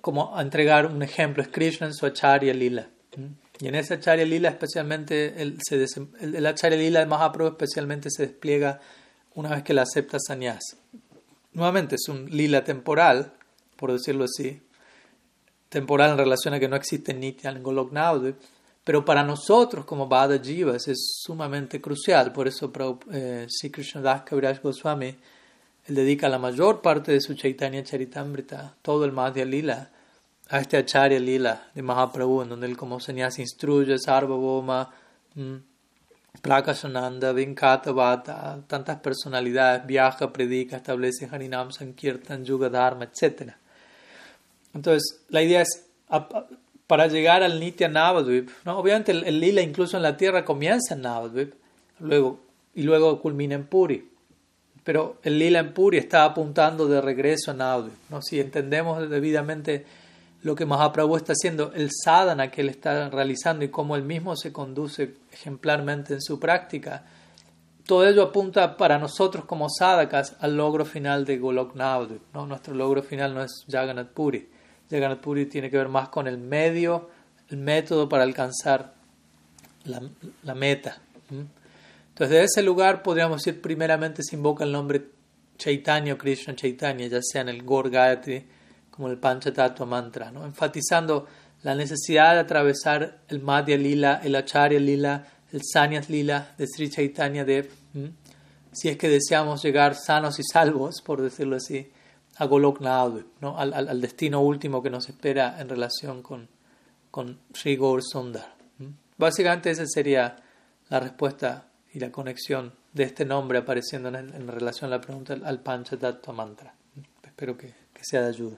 como a entregar un ejemplo, es Krishna en su Acharya Lila. Y en ese Acharya Lila especialmente, el, se el, Acharya Lila de Mahaprabhu especialmente se despliega una vez que la acepta Sanyas. Nuevamente es un lila temporal, por decirlo así, temporal en relación a que no existe Nitya en Golok pero para nosotros como Bada Jivas es sumamente crucial. Por eso eh, Sri Krishnadas Kaviraj Goswami él dedica la mayor parte de su Chaitanya Charitamrita, todo el Madhya Lila, a este Acharya Lila de Mahaprabhu, en donde él como señas instruye Sarvabhoma, mmm, Prakashananda, Vinkata Vata, tantas personalidades, viaja, predica, establece Harinam Sankirtan, Yuga Dharma, etc. Entonces, la idea es para llegar al Nitya Navadvip. ¿no? Obviamente el, lila incluso en la tierra comienza en Navadvip luego, y luego culmina en Puri. Pero el lila en Puri está apuntando de regreso a Navadvip. ¿no? Si entendemos debidamente lo que Mahaprabhu está haciendo, el sadhana que él está realizando y cómo él mismo se conduce ejemplarmente en su práctica, todo ello apunta para nosotros como sadhakas al logro final de Golok Navadvip. ¿no? Nuestro logro final no es Jagannath Puri. Jagannath Puri tiene que ver más con el medio, el método para alcanzar la, meta. Entonces, de ese lugar podríamos decir, primeramente se invoca el nombre Chaitanya Krishna Chaitanya, ya sea en el Gayatri como el Panchatattva Mantra, ¿no? enfatizando la necesidad de atravesar el Madhya Lila, el Acharya Lila, el Sanyas Lila de Sri Chaitanya Dev, si es que deseamos llegar sanos y salvos, por decirlo así, a Golok ¿no? Al, al, destino último que nos espera en relación con, con Sri Gaur Sundar. Básicamente esa sería la respuesta y la conexión de este nombre apareciendo en, relación a la pregunta al Panchatattva Mantra. Espero que, que sea de ayuda.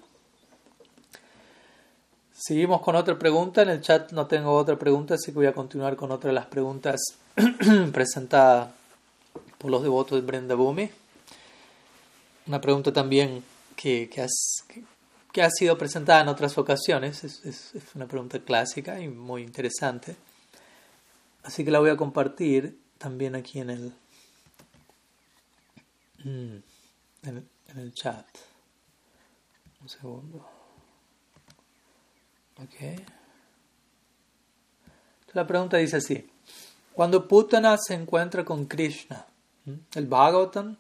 Seguimos con otra pregunta. En el chat no tengo otra pregunta, así que voy a continuar con otra de las preguntas (clears throat) presentadas por los devotos de Brenda Bhumi. Una pregunta también que, que, que, ha sido presentada en otras ocasiones. Es, es, una pregunta clásica y muy interesante. Así que la voy a compartir también aquí en el, mm, en el chat. Un segundo. Okay. La pregunta dice así. Cuando Putana se encuentra con Krishna, el Bhagavatam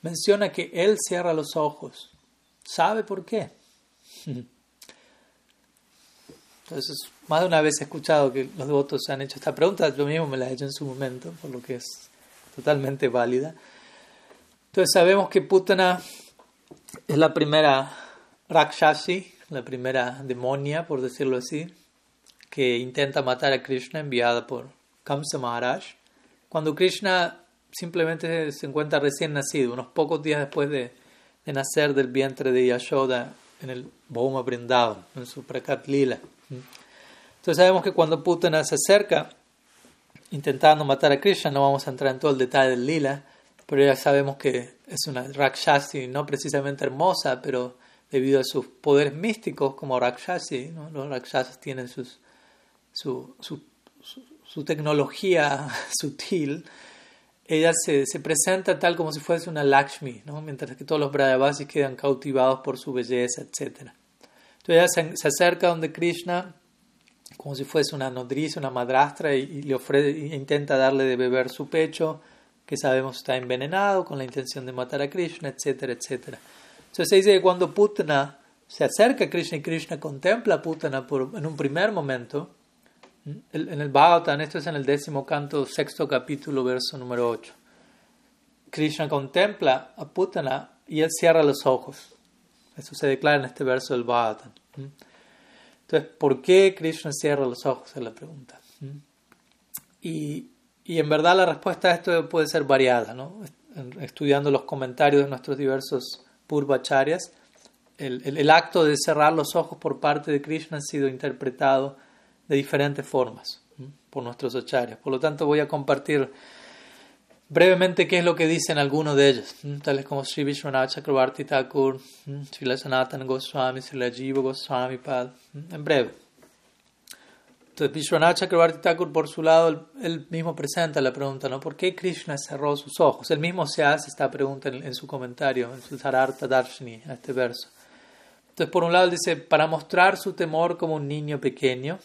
menciona que él cierra los ojos. ¿Sabe por qué? Entonces, más de una vez he escuchado que los devotos han hecho esta pregunta, yo mismo me la he hecho en su momento, por lo que es totalmente válida. Entonces sabemos que Putana es la primera Rakshasi, la primera demonia, por decirlo así, que intenta matar a Krishna, enviada por Kamsa Maharaj, cuando Krishna simplemente se encuentra recién nacido, unos pocos días después de, de nacer del vientre de Yashoda en el Bhoma Vrindavan, en su Prakat Lila. Entonces sabemos que cuando Putana se acerca intentando matar a Krishna, no vamos a entrar en todo el detalle del Lila, pero ya sabemos que es una Rakshasi no precisamente hermosa, pero debido a sus poderes místicos como Rakshasi. Los Rakshasas tienen sus, su, su, su, tecnología (laughs) sutil. Ella se, se, presenta tal como si fuese una Lakshmi, ¿no? mientras que todos los Brajavasis quedan cautivados por su belleza, etc. Entonces ella se, se acerca donde Krishna como si fuese una nodriza, una madrastra, y, le ofrece, e intenta darle de beber su pecho, que sabemos está envenenado, con la intención de matar a Krishna, etcétera, etcétera. Entonces dice que cuando Putana se acerca a Krishna y Krishna contempla a Putana por, en un primer momento, en el Bhagavatam, esto es en el décimo canto, sexto capítulo, verso número 8. Krishna contempla a Putana y él cierra los ojos. Eso se declara en este verso del Bhagavatam. Entonces, ¿por qué Krishna cierra los ojos? Es la pregunta. Y, y en verdad la respuesta a esto puede ser variada, ¿no? Estudiando los comentarios de nuestros diversos purvacharyas, el, el, el, acto de cerrar los ojos por parte de Krishna ha sido interpretado de diferentes formas por nuestros acharyas. Por lo tanto, voy a compartir brevemente qué es lo que dicen algunos de ellos, tales como Sri Vishwanath Chakravarti Thakur, Sri Sanatana Goswami, Sri Jiva Goswami Pad, en breve. Entonces, Vishwanath Chakravarti Thakur, por su lado, él, mismo presenta la pregunta, ¿no? ¿Por qué Krishna cerró sus ojos? Él mismo se hace esta pregunta en, su comentario, en su Sarartha Darshini, a este verso. Entonces, por un lado, dice, para mostrar su temor como un niño pequeño.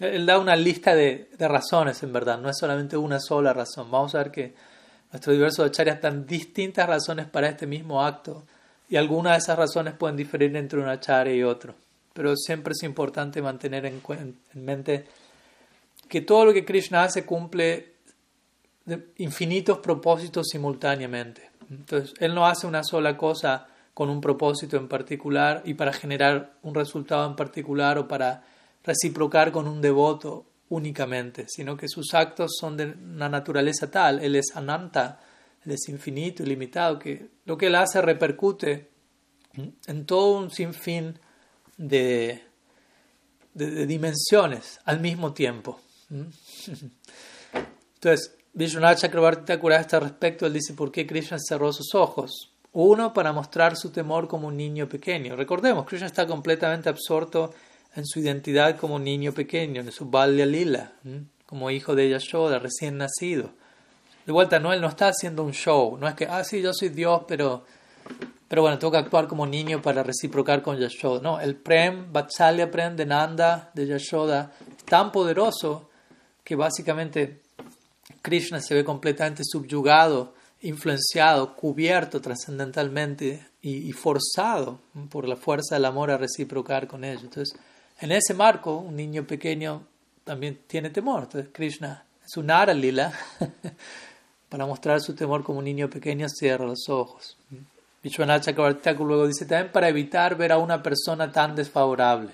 Él da una lista de, razones, en verdad, no es solamente una sola razón. Vamos a ver que nuestros diversos acharyas dan distintas razones para este mismo acto, y algunas de esas razones pueden diferir entre un acharya y otro pero siempre es importante mantener en, mente que todo lo que Krishna hace cumple infinitos propósitos simultáneamente. Entonces, Él no hace una sola cosa con un propósito en particular y para generar un resultado en particular o para reciprocar con un devoto únicamente, sino que sus actos son de una naturaleza tal, Él es ananta, Él es infinito, ilimitado, que lo que Él hace repercute en todo un sinfín de, de, dimensiones al mismo tiempo. ¿Mm? (laughs) Entonces, Vishwanath Chakrabarti Thakur a este respecto, él dice por qué Krishna cerró sus ojos. Uno, para mostrar su temor como un niño pequeño. Recordemos, Krishna está completamente absorto en su identidad como niño pequeño, en su Balya Lila, como hijo de Yashoda, recién nacido. de vuelta, no, él no está haciendo un show, no es que, ah, sí, yo soy Dios, pero, pero bueno, tengo que actuar como niño para reciprocar con Yashoda. No, el Prem, Vatsalya Prem de Nanda, de Yashoda, es tan poderoso que básicamente Krishna se ve completamente subyugado, influenciado, cubierto trascendentalmente y, y, forzado por la fuerza del amor a reciprocar con ellos. Entonces, en ese marco, un niño pequeño también tiene temor. Entonces, Krishna es un lila (laughs) para mostrar su temor como un niño pequeño, cierra los ojos. Vishwanath Chakravarti luego dice también para evitar ver a una persona tan desfavorable.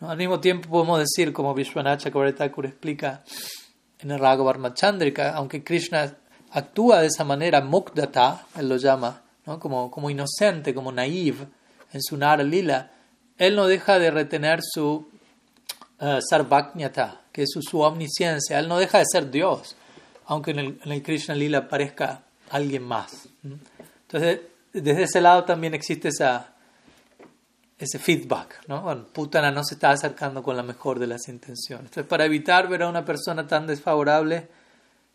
Al mismo tiempo podemos decir, como Vishwanath Chakravarti explica en el Raga Chandrika, aunque Krishna actúa de esa manera, mukdata, él lo llama, ¿no? como, como inocente, como naive, en su Nara Lila, él no deja de retener su uh, que es su, su omnisciencia, él no deja de ser Dios aunque en el, Krishna Lila parezca alguien más. Entonces, desde ese lado también existe ese feedback, ¿no? Bueno, Putana no se está acercando con la mejor de las intenciones. Entonces, para evitar ver a una persona tan desfavorable,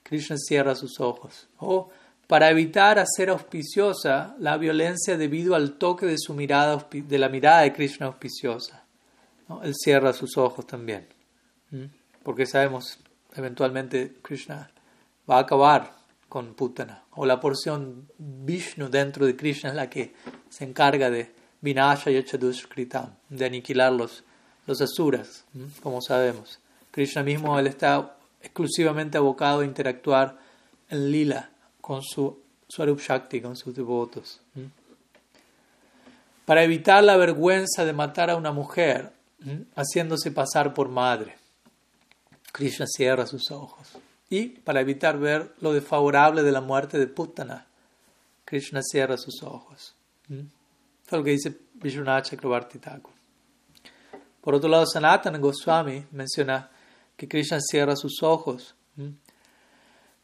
Krishna cierra sus ojos. O para evitar hacer auspiciosa la violencia debido al toque de su mirada, de la mirada de Krishna auspiciosa. Él cierra sus ojos también. Porque sabemos, eventualmente Krishna va a acabar con Putana. O la porción Vishnu dentro de Krishna es la que se encarga de Vinasha y Kritam, de aniquilar los, los asuras, como sabemos. Krishna mismo él está exclusivamente abocado a interactuar en lila con su Swarup Shakti, con sus devotos. Para evitar la vergüenza de matar a una mujer, haciéndose pasar por madre, Krishna cierra sus ojos y para evitar ver lo desfavorable de la muerte de Putana, Krishna cierra sus ojos. ¿Mm? Es lo que dice Vishwanath Thakur. Por otro lado, Sanatana Goswami menciona que Krishna cierra sus ojos ¿Mm?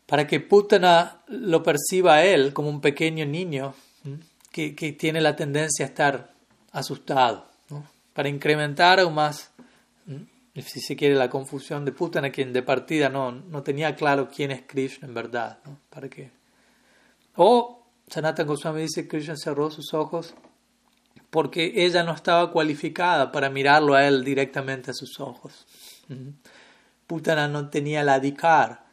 Para que Putana lo perciba a él como un pequeño niño que, que, tiene la tendencia a estar asustado, para incrementar aún más si se quiere, la confusión de Putana, quien de partida no, no tenía claro quién es Krishna en verdad. ¿no? ¿Para qué? O Sanatana Goswami dice que Krishna cerró sus ojos porque ella no estaba cualificada para mirarlo a él directamente a sus ojos. Putana no tenía la adhikar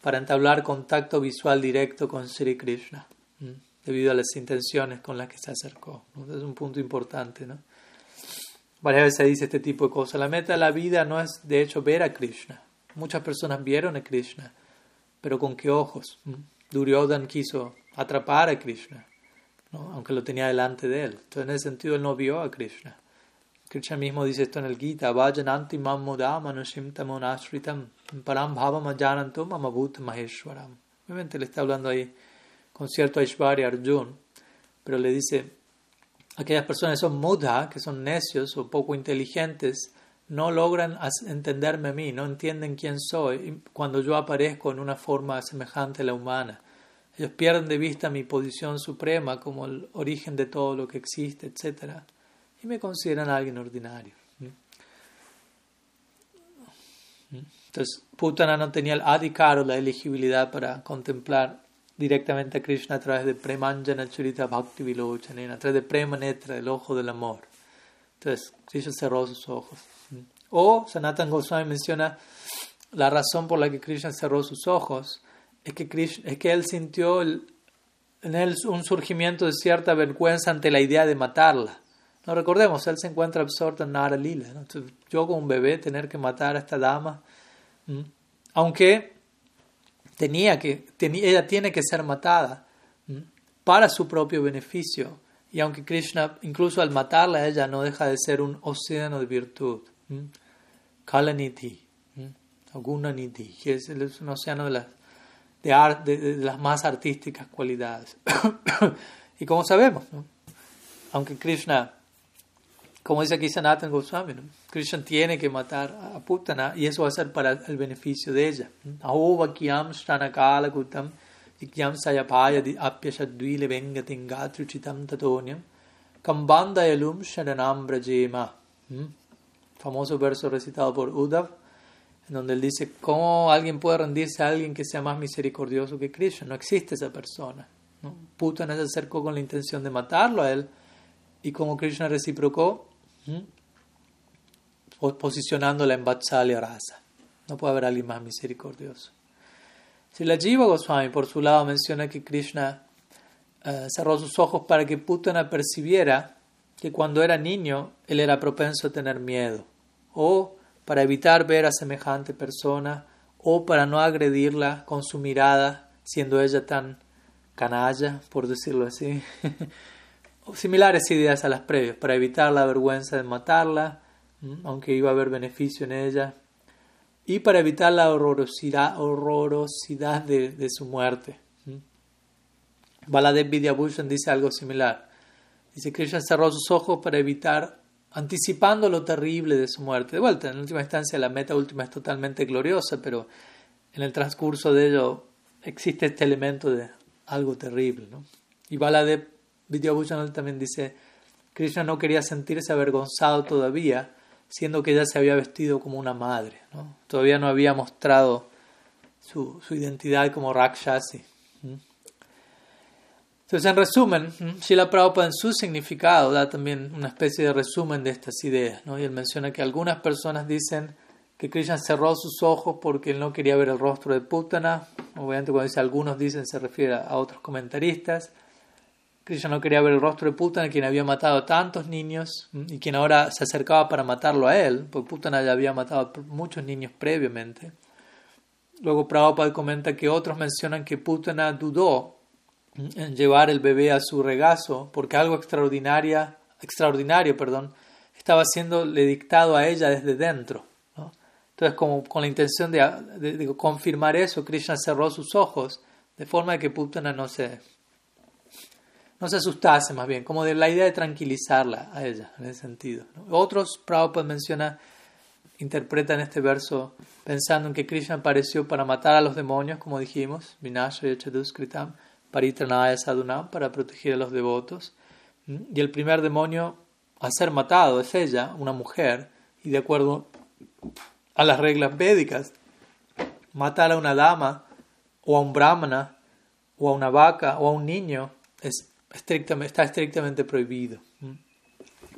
para entablar contacto visual directo con Sri Krishna, debido a las intenciones con las que se acercó. Es un punto importante. ¿no? Varias veces se dice este tipo de cosas. La meta de la vida no es, de hecho, ver a Krishna. Muchas personas vieron a Krishna, pero ¿con qué ojos? ¿Mm? Duryodhan quiso atrapar a Krishna, ¿no? aunque lo tenía delante de él. Entonces, en ese sentido, él no vio a Krishna. Krishna mismo dice esto en el Gita, Vajananti param. Obviamente le está hablando ahí con cierto Aishwarya Arjun, pero le dice, aquellas personas que son mudha, que son necios o poco inteligentes, no logran entenderme a mí, no entienden quién soy cuando yo aparezco en una forma semejante a la humana. Ellos pierden de vista mi posición suprema como el origen de todo lo que existe, etc. Y me consideran alguien ordinario. Entonces, Putana no tenía el adhikar la elegibilidad para contemplar directamente a Krishna a través de Premanjana Churita Bhakti Vilochanena, a través de Prema Netra, el ojo del amor. Entonces, Krishna cerró sus ojos. O Sanatan Goswami menciona la razón por la que Krishna cerró sus ojos es que, Krishna, es que él sintió en él un surgimiento de cierta vergüenza ante la idea de matarla. No recordemos, él se encuentra absorto en Nara Lila. yo como un bebé tener que matar a esta dama, aunque tenía que, ella tiene que ser matada para su propio beneficio. Y aunque Krishna, incluso al matarla, ella no deja de ser un océano de virtud. Kalaniti, Gunaniti, que es, un océano de las, de, las más artísticas cualidades. (coughs) y como sabemos, aunque Krishna como dice aquí Sanatan Goswami, Krishna tiene que matar a Putana y eso va a ser para el beneficio de ella. Kutam ikyam sayapaya tatonyam kambandayalum sharanam brajema. Famoso verso recitado por Uddhav. en donde él dice, ¿cómo alguien puede rendirse a alguien que sea más misericordioso que Krishna? No existe esa persona. ¿no? Putana se acercó con la intención de matarlo a él, y como Krishna reciprocó, posicionándola en Vatsalya Rasa. No puede haber alguien más misericordioso. Si la Jiva Goswami, por su lado, menciona que Krishna eh, cerró sus ojos para que Putana percibiera que cuando era niño él era propenso a tener miedo, o para evitar ver a semejante persona, o para no agredirla con su mirada, siendo ella tan canalla, por decirlo así. (laughs) Similares ideas a las previas, para evitar la vergüenza de matarla, aunque iba a haber beneficio en ella, y para evitar la horrorosidad, horrorosidad de, su muerte. Baladev Vidyabhushan dice algo similar. Dice que Krishna cerró sus ojos para evitar, anticipando lo terrible de su muerte. De vuelta, en última instancia, la meta última es totalmente gloriosa, pero en el transcurso de ello existe este elemento de algo terrible. ¿no? Y Baladev Vidyabhushan también dice: Krishna no quería sentirse avergonzado todavía siendo que ella se había vestido como una madre. ¿no? Todavía no había mostrado su, identidad como Rakshasi. Entonces, en resumen, Srila Prabhupada en su significado da también una especie de resumen de estas ideas. Y él menciona que algunas personas dicen que Krishna cerró sus ojos porque él no quería ver el rostro de Putana. Obviamente, cuando dice algunos dicen, se refiere a otros comentaristas. Krishna no quería ver el rostro de Putana, quien había matado a tantos niños y quien ahora se acercaba para matarlo a él, porque Putana ya había matado muchos niños previamente. Luego Prabhupada comenta que otros mencionan que Putana dudó en llevar el bebé a su regazo porque algo extraordinario, extraordinario perdón, estaba siendo le dictado a ella desde dentro. Entonces, como con la intención de, de confirmar eso, Krishna cerró sus ojos de forma que Putana no se no se asustase más bien, como de la idea de tranquilizarla a ella, en ese sentido. Otros, Prabhupada menciona, interpretan este verso pensando en que Krishna apareció para matar a los demonios, como dijimos, Vinashaya Chaduskritam, Paritranaya Sadunam, para proteger a los devotos. Y el primer demonio a ser matado es ella, una mujer, y de acuerdo a las reglas védicas, matar a una dama, o a un brahmana, o a una vaca, o a un niño, es está estrictamente prohibido.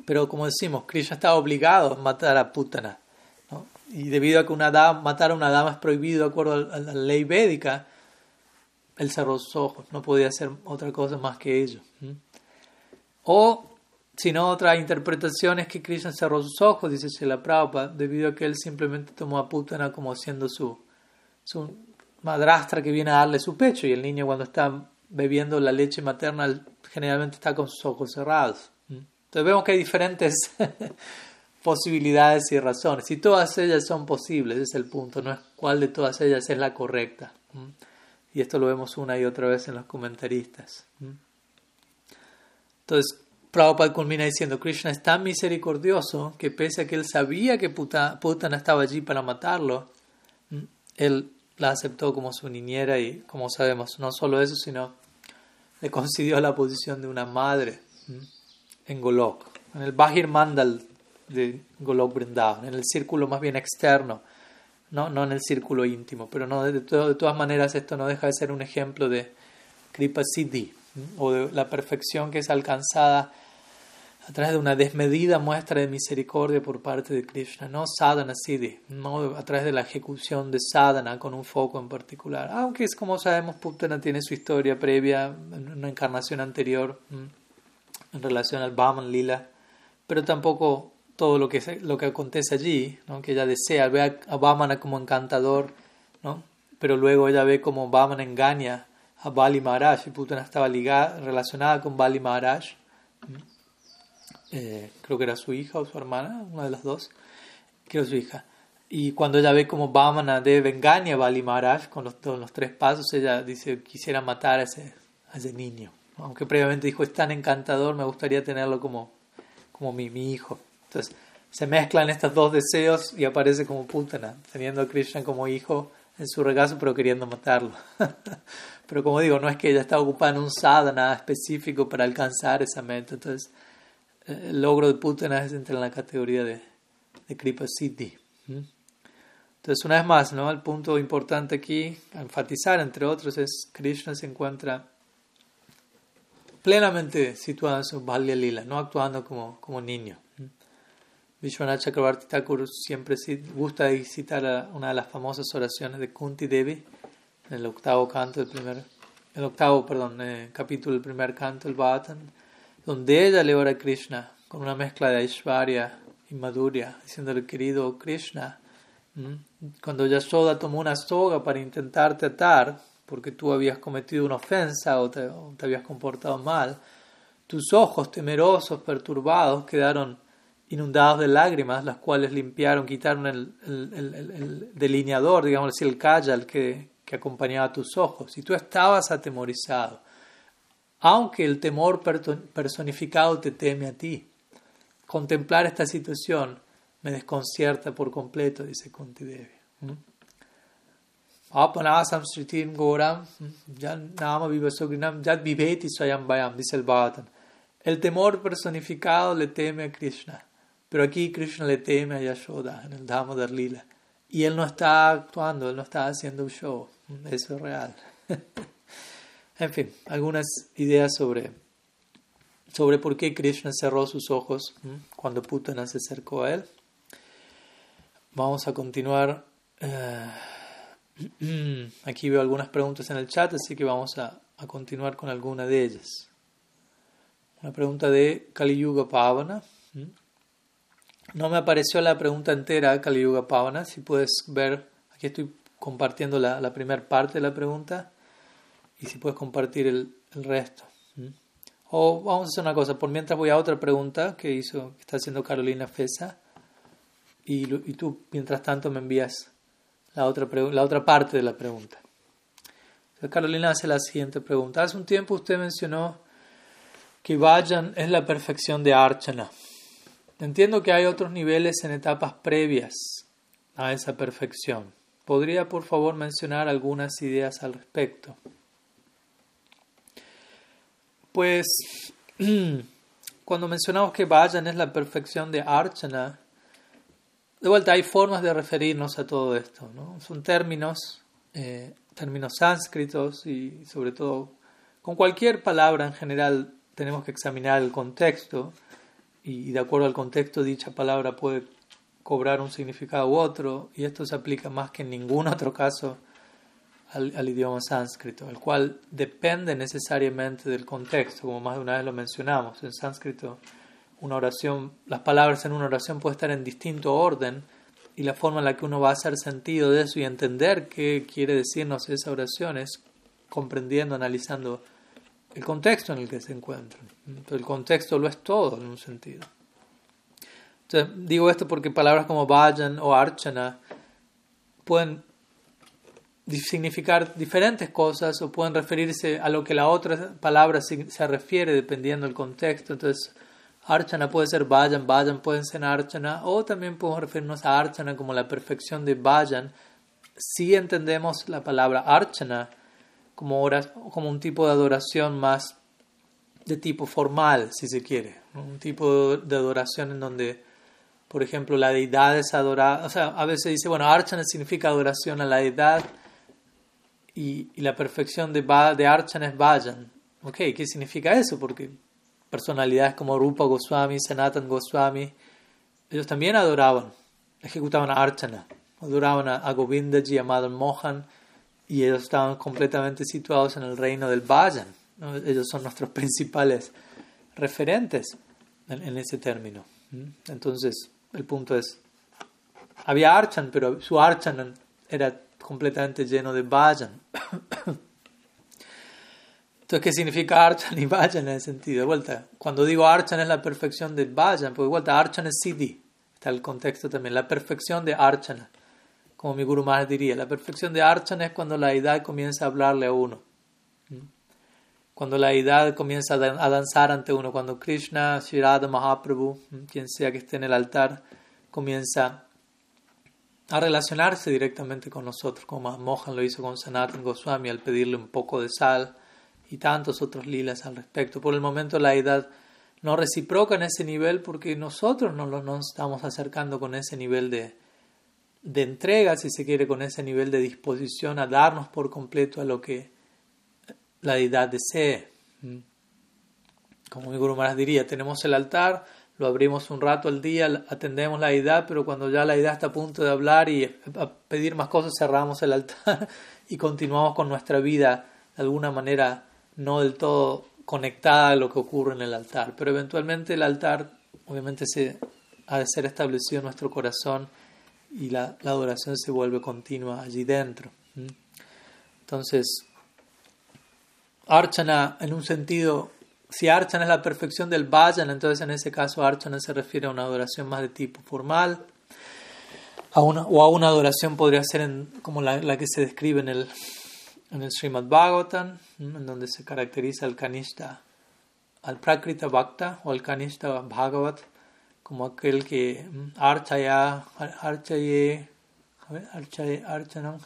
Pero como decimos, Krishna está obligado a matar a Putana. Y debido a que una dama, matar a una dama es prohibido de acuerdo a la ley védica, él cerró sus ojos, no podía hacer otra cosa más que ello. O, si no, otra interpretación es que Krishna cerró sus ojos, dice Shela Prabhupada, debido a que él simplemente tomó a Putana como siendo su, su madrastra que viene a darle su pecho, y el niño cuando está bebiendo la leche materna generalmente está con sus ojos cerrados. Entonces vemos que hay diferentes (laughs) posibilidades y razones. Y todas ellas son posibles, es el punto, no es cuál de todas ellas es la correcta. Y esto lo vemos una y otra vez en los comentaristas. Entonces, Prabhupada culmina diciendo, Krishna es tan misericordioso que pese a que él sabía que Putana estaba allí para matarlo, él la aceptó como su niñera y, como sabemos, no solo eso, sino le concedió la posición de una madre en Golok, en el Bahir Mandal de Golok Vrindavan, en el círculo más bien externo, no, no en el círculo íntimo, pero no, de, de todas maneras esto no deja de ser un ejemplo de Kripa Siddhi, o de la perfección que es alcanzada a través de una desmedida muestra de misericordia por parte de Krishna, no sadhana siddhi, no a través de la ejecución de sadhana con un foco en particular. Aunque es como sabemos, Putana tiene su historia previa, una encarnación anterior en relación al Bhaman Lila, pero tampoco todo lo que, lo que acontece allí, ¿no? que ella desea, ve a Bhamana como encantador, ¿no? pero luego ella ve como Bhamana engaña a Bali Maharaj y Putana estaba ligada, relacionada con Bali Maharaj. Eh, creo que era su hija o su hermana, una de las dos, creo su hija. Y cuando ella ve como Vamana debe engaña a Bali Maharaj con los, los tres pasos, ella dice, quisiera matar a ese, niño. Aunque previamente dijo, es tan encantador, me gustaría tenerlo como, como mi, mi hijo. Entonces, se mezclan estos dos deseos y aparece como Putana, teniendo a Krishna como hijo en su regazo, pero queriendo matarlo. (laughs) pero como digo, no es que ella está ocupada en un sadhana específico para alcanzar esa meta. Entonces, el logro de Putana entra en la categoría de, de Kripa Siddhi. Entonces Entonces, una vez más, ¿no? el punto importante aquí, a enfatizar, entre otros, es Krishna se encuentra plenamente situado en su Balya Lila, no actuando como, como niño. Vishwanath Chakrabarti Thakur siempre gusta citar una de las famosas oraciones de Kunti Devi, en el octavo canto del primer, el octavo, perdón, eh, capítulo del primer canto del Bhatan, donde ella le ora a Krishna con una mezcla de Aishwarya y Madhurya, diciéndole, querido Krishna, cuando Yashoda tomó una soga para intentarte atar, porque tú habías cometido una ofensa o te, habías comportado mal, tus ojos temerosos, perturbados, quedaron inundados de lágrimas, las cuales limpiaron, quitaron el, el, delineador, digamos así, el kajal que, que acompañaba tus ojos, y tú estabas atemorizado, aunque el temor personificado te teme a ti. Contemplar esta situación me desconcierta por completo, dice Kunti Devi. Apanasam Sritim Goram, Nama Vivasogrinam, Yad Viveti Swayam Bayam, dice el Bhagavatam. El temor personificado le teme a Krishna, pero aquí Krishna le teme a Yashoda en el Damodar Lila. Y él no está actuando, él no está haciendo un show, eso es real. (laughs) en fin, algunas ideas sobre, sobre por qué Krishna cerró sus ojos cuando Putana se acercó a él. Vamos a continuar. Eh, (clears throat) aquí veo algunas preguntas en el chat, así que vamos a, continuar con alguna de ellas. Una pregunta de Kali Yuga Pavana. No me apareció la pregunta entera, Kali Yuga Pavana. Si puedes ver, aquí estoy compartiendo la, la primera parte de la pregunta y si puedes compartir el, resto. O vamos a hacer una cosa, por mientras voy a otra pregunta que hizo, está haciendo Carolina Fesa y, tú, mientras tanto, me envías la otra, la otra parte de la pregunta. Carolina hace la siguiente pregunta. Hace un tiempo usted mencionó que Vajan es la perfección de Archana. Entiendo que hay otros niveles en etapas previas a esa perfección. ¿Podría, por favor, mencionar algunas ideas al respecto? Pues, (clears throat) cuando mencionamos que Vajan es la perfección de Archana, de vuelta, hay formas de referirnos a todo esto, ¿no? Son términos, eh, términos sánscritos y sobre todo con cualquier palabra en general tenemos que examinar el contexto y, de acuerdo al contexto dicha palabra puede cobrar un significado u otro y esto se aplica más que en ningún otro caso al, idioma sánscrito, el cual depende necesariamente del contexto, como más de una vez lo mencionamos. En sánscrito una oración, las palabras en una oración pueden estar en distinto orden y la forma en la que uno va a hacer sentido de eso y entender qué quiere decirnos esa oración es comprendiendo, analizando el contexto en el que se encuentran. el contexto lo es todo en un sentido. Entonces, digo esto porque palabras como vayan o archana pueden significar diferentes cosas o pueden referirse a lo que la otra palabra se refiere dependiendo del contexto. Entonces, Archana puede ser Vayan, Vayan pueden ser Archana, o también podemos referirnos a Archana como la perfección de Vayan, si entendemos la palabra Archana como, como un tipo de adoración más de tipo formal, si se quiere, un tipo de adoración en donde, por ejemplo, la deidad es adorada, o sea, a veces dice, bueno, Archana significa adoración a la deidad y, y la perfección de, de Archana es Vayan. Ok, ¿qué significa eso? Porque personalidades como Rupa Goswami, Sanatan Goswami, ellos también adoraban, ejecutaban a Archana, adoraban a, Govindaji, a Madan Mohan, y ellos estaban completamente situados en el reino del Vajan. Ellos son nuestros (laughs) principales referentes en, ese término. Entonces, el punto es, había Archan, pero su Archan era completamente lleno de Vajan. (coughs) Entonces, ¿qué significa Archan y Vajan en ese sentido? De vuelta, cuando digo Archan es la perfección de Vajan, pues de vuelta, Archan es Siddhi. Está el contexto también, la perfección de Archana. Como mi Guru Maharaj diría, la perfección de Archana es cuando la edad comienza a hablarle a uno. Cuando la edad comienza a danzar ante uno, cuando Krishna, Shirada Mahaprabhu, quien sea que esté en el altar, comienza a relacionarse directamente con nosotros, como Mohan lo hizo con Sanatan Goswami al pedirle un poco de sal y tantos otros lilas al respecto. Por el momento la edad no reciproca en ese nivel porque nosotros no nos estamos acercando con ese nivel de de entrega, si se quiere, con ese nivel de disposición a darnos por completo a lo que la deidad desee. ¿Mm? Como mi Guru Maharaj diría, tenemos el altar, lo abrimos un rato al día, atendemos la deidad, pero cuando ya la deidad está a punto de hablar y a pedir más cosas, cerramos el altar (laughs) y continuamos con nuestra vida de alguna manera no del todo conectada a lo que ocurre en el altar. Pero eventualmente el altar, obviamente, se, ha de ser establecido en nuestro corazón y la, la adoración se vuelve continua allí dentro. Entonces, Archana, en un sentido, si Archana es la perfección del Vayan, entonces en ese caso Archana se refiere a una adoración más de tipo formal, a una, o a una adoración podría ser como la, que se describe en el, en el Srimad Bhagavatam, en donde se caracteriza al Kanishta, al Prakrita Bhakta o al Kanishta Bhagavat como aquel que archaya, archaye, archaye, archanam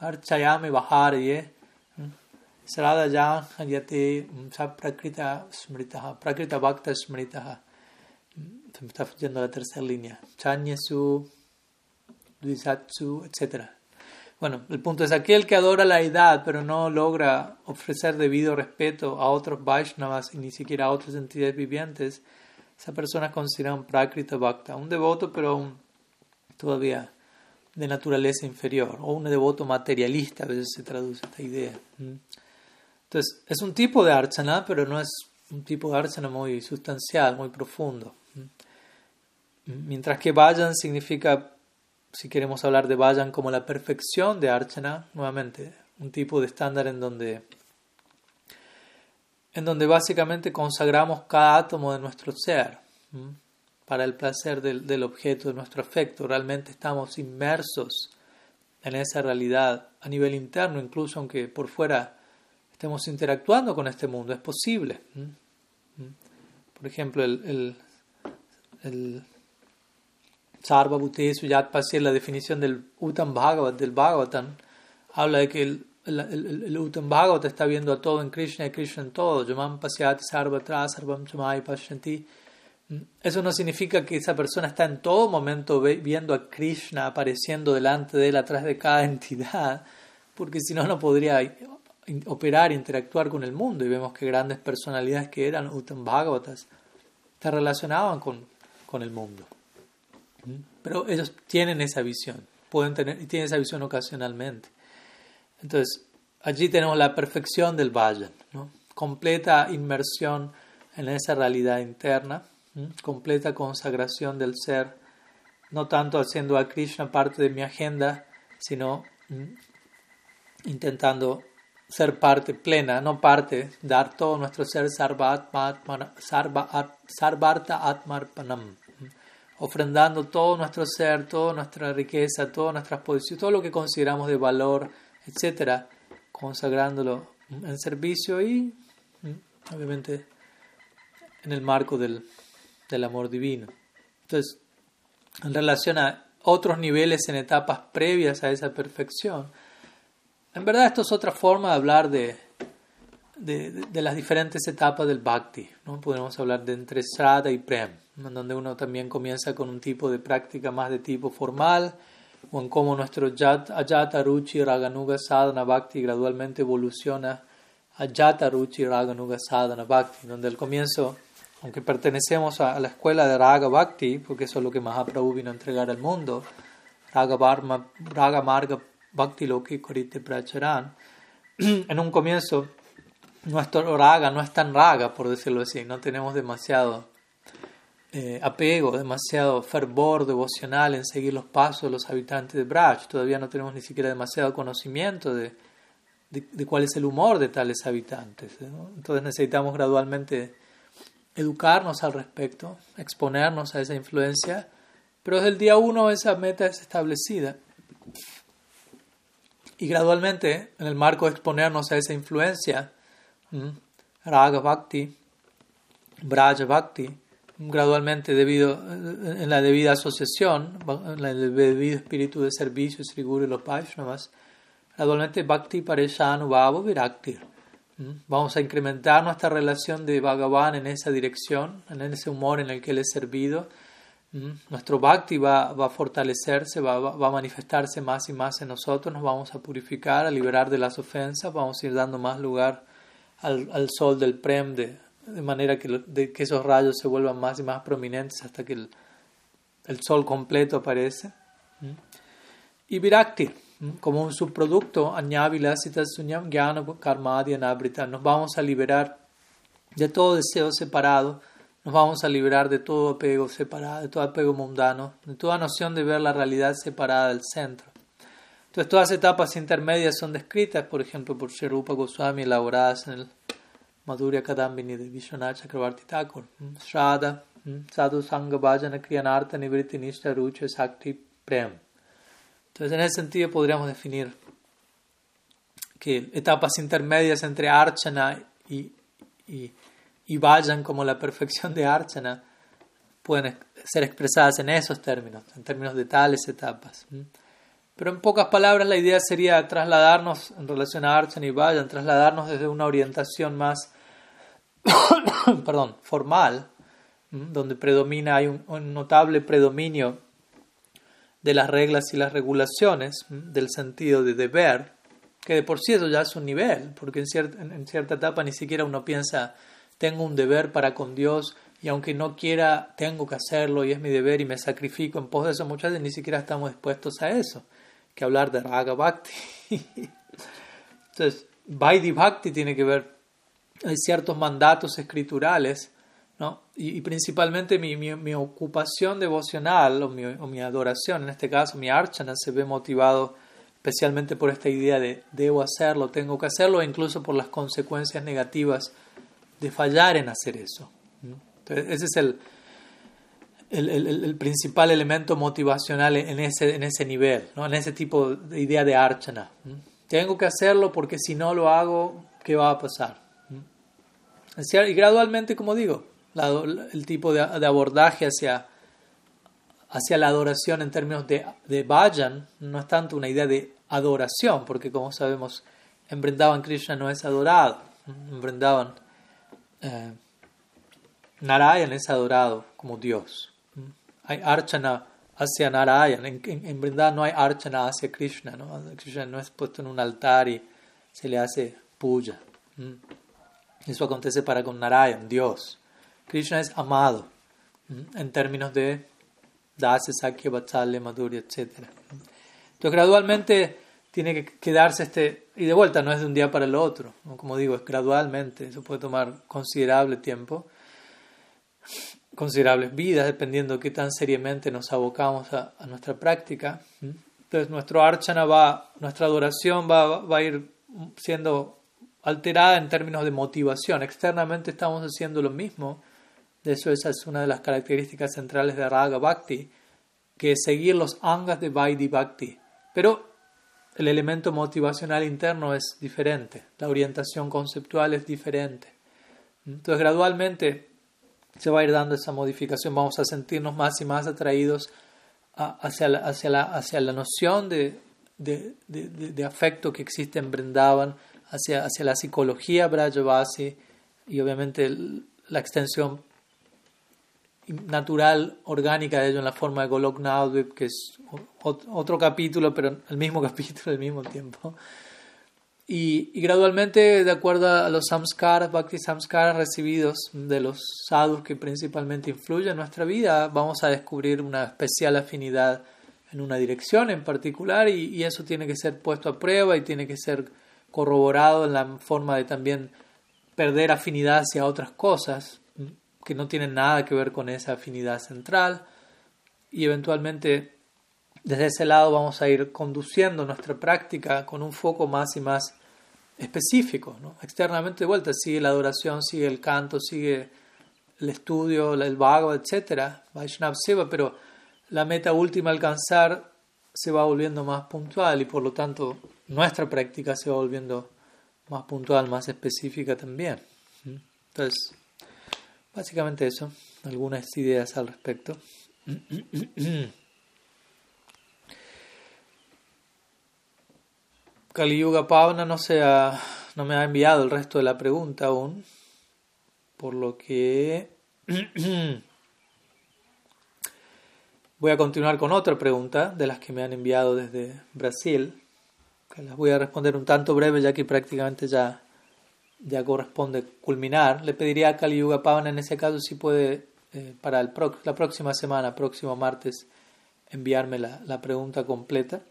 archayame baharye, mm, prakrita bhakta smritaha. Se me está yendo la tercera línea. Chanyesu, Dvisatsu, etc. Bueno, el punto es aquel que adora la edad, pero no logra ofrecer debido respeto a otros Vaishnavas y ni siquiera a otras entidades vivientes, esa persona es considerada un Prakrita Bhakta, un devoto, pero todavía de naturaleza inferior, o un devoto materialista, a veces se traduce esta idea. Entonces, es un tipo de archana, pero no es un tipo de archana muy sustancial, muy profundo. Mientras que vayan significa, si queremos hablar de vayan como la perfección de archana, nuevamente, un tipo de estándar en donde en donde básicamente consagramos cada átomo de nuestro ser para el placer del, del, objeto de nuestro afecto. Realmente estamos inmersos en esa realidad a nivel interno, incluso aunque por fuera estemos interactuando con este mundo. Es posible. Por ejemplo, el, el, el la definición del Uttam Bhagavat, del Bhagavatam, habla de que el el, Bhagavata está viendo a todo en Krishna y Krishna en todo. Yamam pasyati sarvatra sarvam chamai pashyanti. Eso no significa que esa persona está en todo momento viendo a Krishna apareciendo delante de él atrás de cada (laughs) entidad, porque si no, no podría operar interactuar con el mundo. Y vemos que grandes personalidades que eran Uttam Bhagavatas se relacionaban con, con el mundo. Pero ellos tienen esa visión, pueden tener, y tienen esa visión ocasionalmente. Entonces, allí tenemos la perfección del valle, ¿no? completa inmersión en esa realidad interna, completa consagración del ser, no tanto haciendo a Krishna parte de mi agenda, sino intentando ser parte plena, no parte, dar todo nuestro ser sarvarta atmarpanam, ofrendando todo nuestro ser, toda nuestra riqueza, todas nuestras posiciones, todo lo que consideramos de valor etcétera, consagrándolo en servicio y mm, obviamente en el marco del, del amor divino. Entonces, en relación a otros niveles en etapas previas a esa perfección, en verdad esto es otra forma de hablar de, de, las diferentes etapas del bhakti. ¿no? Podemos hablar de entre Srada y Prem, en donde uno también comienza con un tipo de práctica más de tipo formal, o en cómo nuestro Ajata Ruchi Raganuga Sadhana Bhakti gradualmente evoluciona a Jata Ruchi Raganuga Sadhana Bhakti, donde al comienzo, aunque pertenecemos a, la escuela de Raga Bhakti, porque eso es lo que Mahaprabhu vino a entregar al mundo, Raga, Barma, Raga Marga Bhakti Loki Korite Pracharan, (clears throat) en un comienzo nuestro raga no es tan raga, por decirlo así, no tenemos demasiado eh, apego, demasiado fervor devocional en seguir los pasos de los habitantes de Braj. Todavía no tenemos ni siquiera demasiado conocimiento de, de, cuál es el humor de tales habitantes. Entonces necesitamos gradualmente educarnos al respecto, exponernos a esa influencia, pero desde el día uno esa meta es establecida. Y gradualmente, en el marco de exponernos a esa influencia, Raga Bhakti, Braja Bhakti, gradualmente debido en la debida asociación, en el debido espíritu de servicio, Sri Guru y los Vaishnavas, gradualmente Bhakti Pareshanubhava Virakti. ¿Mm? Vamos a incrementar nuestra relación de Bhagavan en esa dirección, en ese humor en el que él es servido, nuestro bhakti va, va a fortalecerse, va, va, a manifestarse más y más en nosotros, nos vamos a purificar, a liberar de las ofensas, vamos a ir dando más lugar al, al sol del prem, de, de manera que, de, que esos rayos se vuelvan más y más prominentes hasta que el, el sol completo aparece. Y virakti, como un subproducto, nos vamos a liberar de todo deseo separado nos vamos a liberar de todo apego separado, de todo apego mundano, de toda noción de ver la realidad separada del centro. Entonces todas etapas intermedias son descritas, por ejemplo, por Sherupa Goswami, elaboradas en el Madhurya Kadambini de Vishwanath Chakravarti Thakur. Shraddha, Sadhu Sangha Bhajana Kriyanartha Nivritti Nishta Rucha Sakti Prem. Entonces en ese sentido podríamos definir que etapas intermedias entre Archana y, y y vayan como la perfección de Archana pueden ser expresadas en esos términos, en términos de tales etapas. Pero en pocas palabras la idea sería trasladarnos en relación a Archana y Vayan, trasladarnos desde una orientación más (coughs) perdón, formal, donde predomina, hay un, notable predominio de las reglas y las regulaciones, del sentido de deber, que de por sí eso ya es un nivel, porque en cierta, en cierta etapa ni siquiera uno piensa tengo un deber para con Dios y aunque no quiera, tengo que hacerlo y es mi deber y me sacrifico en pos de eso, muchas veces ni siquiera estamos dispuestos a eso, que hablar de Raga Bhakti. (laughs) Entonces, Vaidhi Bhakti tiene que ver, hay ciertos mandatos escriturales, ¿no? y, principalmente mi, mi, ocupación devocional o mi, o mi, adoración, en este caso mi archana, se ve motivado especialmente por esta idea de debo hacerlo, tengo que hacerlo, e incluso por las consecuencias negativas de fallar en hacer eso. Entonces, ese es el, el, el, principal elemento motivacional en ese, en ese nivel, ¿no? en ese tipo de idea de archana. Tengo que hacerlo porque si no lo hago, ¿qué va a pasar? Y gradualmente, como digo, el tipo de, de, abordaje hacia, hacia la adoración en términos de, de vayan no es tanto una idea de adoración, porque como sabemos, en Vrindavan Krishna no es adorado. En eh, Narayan es adorado como Dios. Hay archana hacia Narayan. En, en, no hay archana hacia Krishna. ¿no? Krishna no es puesto en un altar y se le hace puya. Eso acontece para con Narayan, Dios. Krishna es amado en términos de Dasa, Sakya, Vatsalya, Madhurya, etc. Entonces, gradualmente tiene que quedarse este, y de vuelta no es de un día para el otro, como digo, es gradualmente, eso puede tomar considerable tiempo, considerables vidas, dependiendo de qué tan seriamente nos abocamos a, nuestra práctica. Entonces nuestro archana va, nuestra adoración va, va a ir siendo alterada en términos de motivación. Externamente estamos haciendo lo mismo, de eso esa es una de las características centrales de Raga Bhakti, que es seguir los angas de Vaidhi Bhakti. Pero el elemento motivacional interno es diferente, la orientación conceptual es diferente. Entonces gradualmente se va a ir dando esa modificación, vamos a sentirnos más y más atraídos hacia, la, hacia, la, hacia la noción de, de, de, afecto que existe en Brindavan, hacia, hacia la psicología Brajavasi y obviamente la extensión natural, orgánica de ello en la forma de Golok Naudvip, que es otro capítulo, pero el mismo (laughs) capítulo al mismo tiempo. Y, gradualmente, de acuerdo a los samskaras, bhakti samskaras recibidos de los sadhus que principalmente influyen en nuestra vida, vamos a descubrir una especial afinidad en una dirección en particular y, y eso tiene que ser puesto a prueba y tiene que ser corroborado en la forma de también perder afinidad hacia otras cosas que no tienen nada que ver con esa afinidad central y eventualmente desde ese lado vamos a ir conduciendo nuestra práctica con un foco más y más específico. ¿no? Externamente de vuelta sigue la adoración, sigue el canto, sigue el estudio, el vago, etc. Vaishnav Seva, pero la meta última alcanzar se va volviendo más puntual y por lo tanto nuestra práctica se va volviendo más puntual, más específica también. Entonces, básicamente eso, algunas ideas al respecto. (clears throat) Kali Yuga Pavana no, no me ha enviado el resto de la pregunta aún, por lo que (clears throat) voy a continuar con otra pregunta de las que me han enviado desde Brasil, las voy a responder un tanto breve ya que prácticamente ya, ya corresponde culminar. Le pediría a Kali Yuga Pavan en ese caso si puede eh, para el la próxima semana, próximo martes, enviarme la, la pregunta completa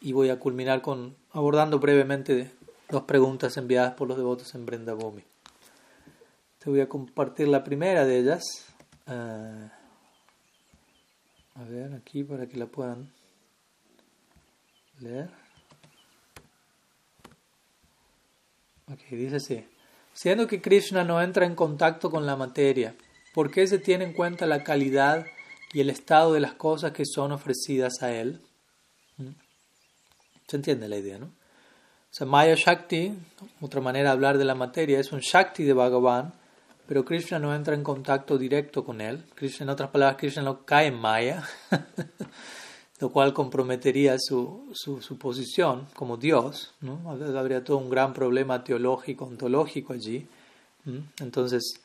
y voy a culminar con abordando brevemente dos preguntas enviadas por los devotos en Brenda Bhumi. Te voy a compartir la primera de ellas. Ah, a ver, aquí para que la puedan leer. Ok, dice así. Siendo que Krishna no entra en contacto con la materia, ¿por qué se tiene en cuenta la calidad y el estado de las cosas que son ofrecidas a él? ¿Mm? Se entiende la idea, ¿no? O sea, Maya Shakti, otra manera de hablar de la materia, es un Shakti de Bhagavan, pero Krishna no entra en contacto directo con él. Krishna, en otras palabras, Krishna no cae en Maya, (laughs) lo cual comprometería su, su, su, posición como Dios. ¿no? Habría todo un gran problema teológico, ontológico allí. Entonces,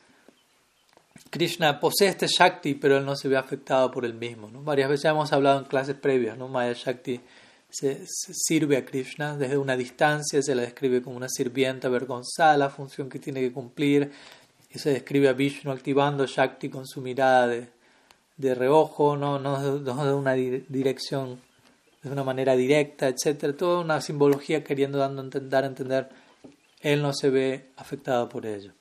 Krishna posee este Shakti, pero él no se ve afectado por él mismo. ¿no? Varias veces hemos hablado en clases previas, ¿no? Maya Shakti se, sirve a Krishna desde una distancia, se la describe como una sirvienta avergonzada, la función que tiene que cumplir, y se describe a Vishnu activando Shakti con su mirada de, de reojo, no, no, de una dirección, de una manera directa, etc. Toda una simbología queriendo dando entender, a entender, él no se ve afectado por ello.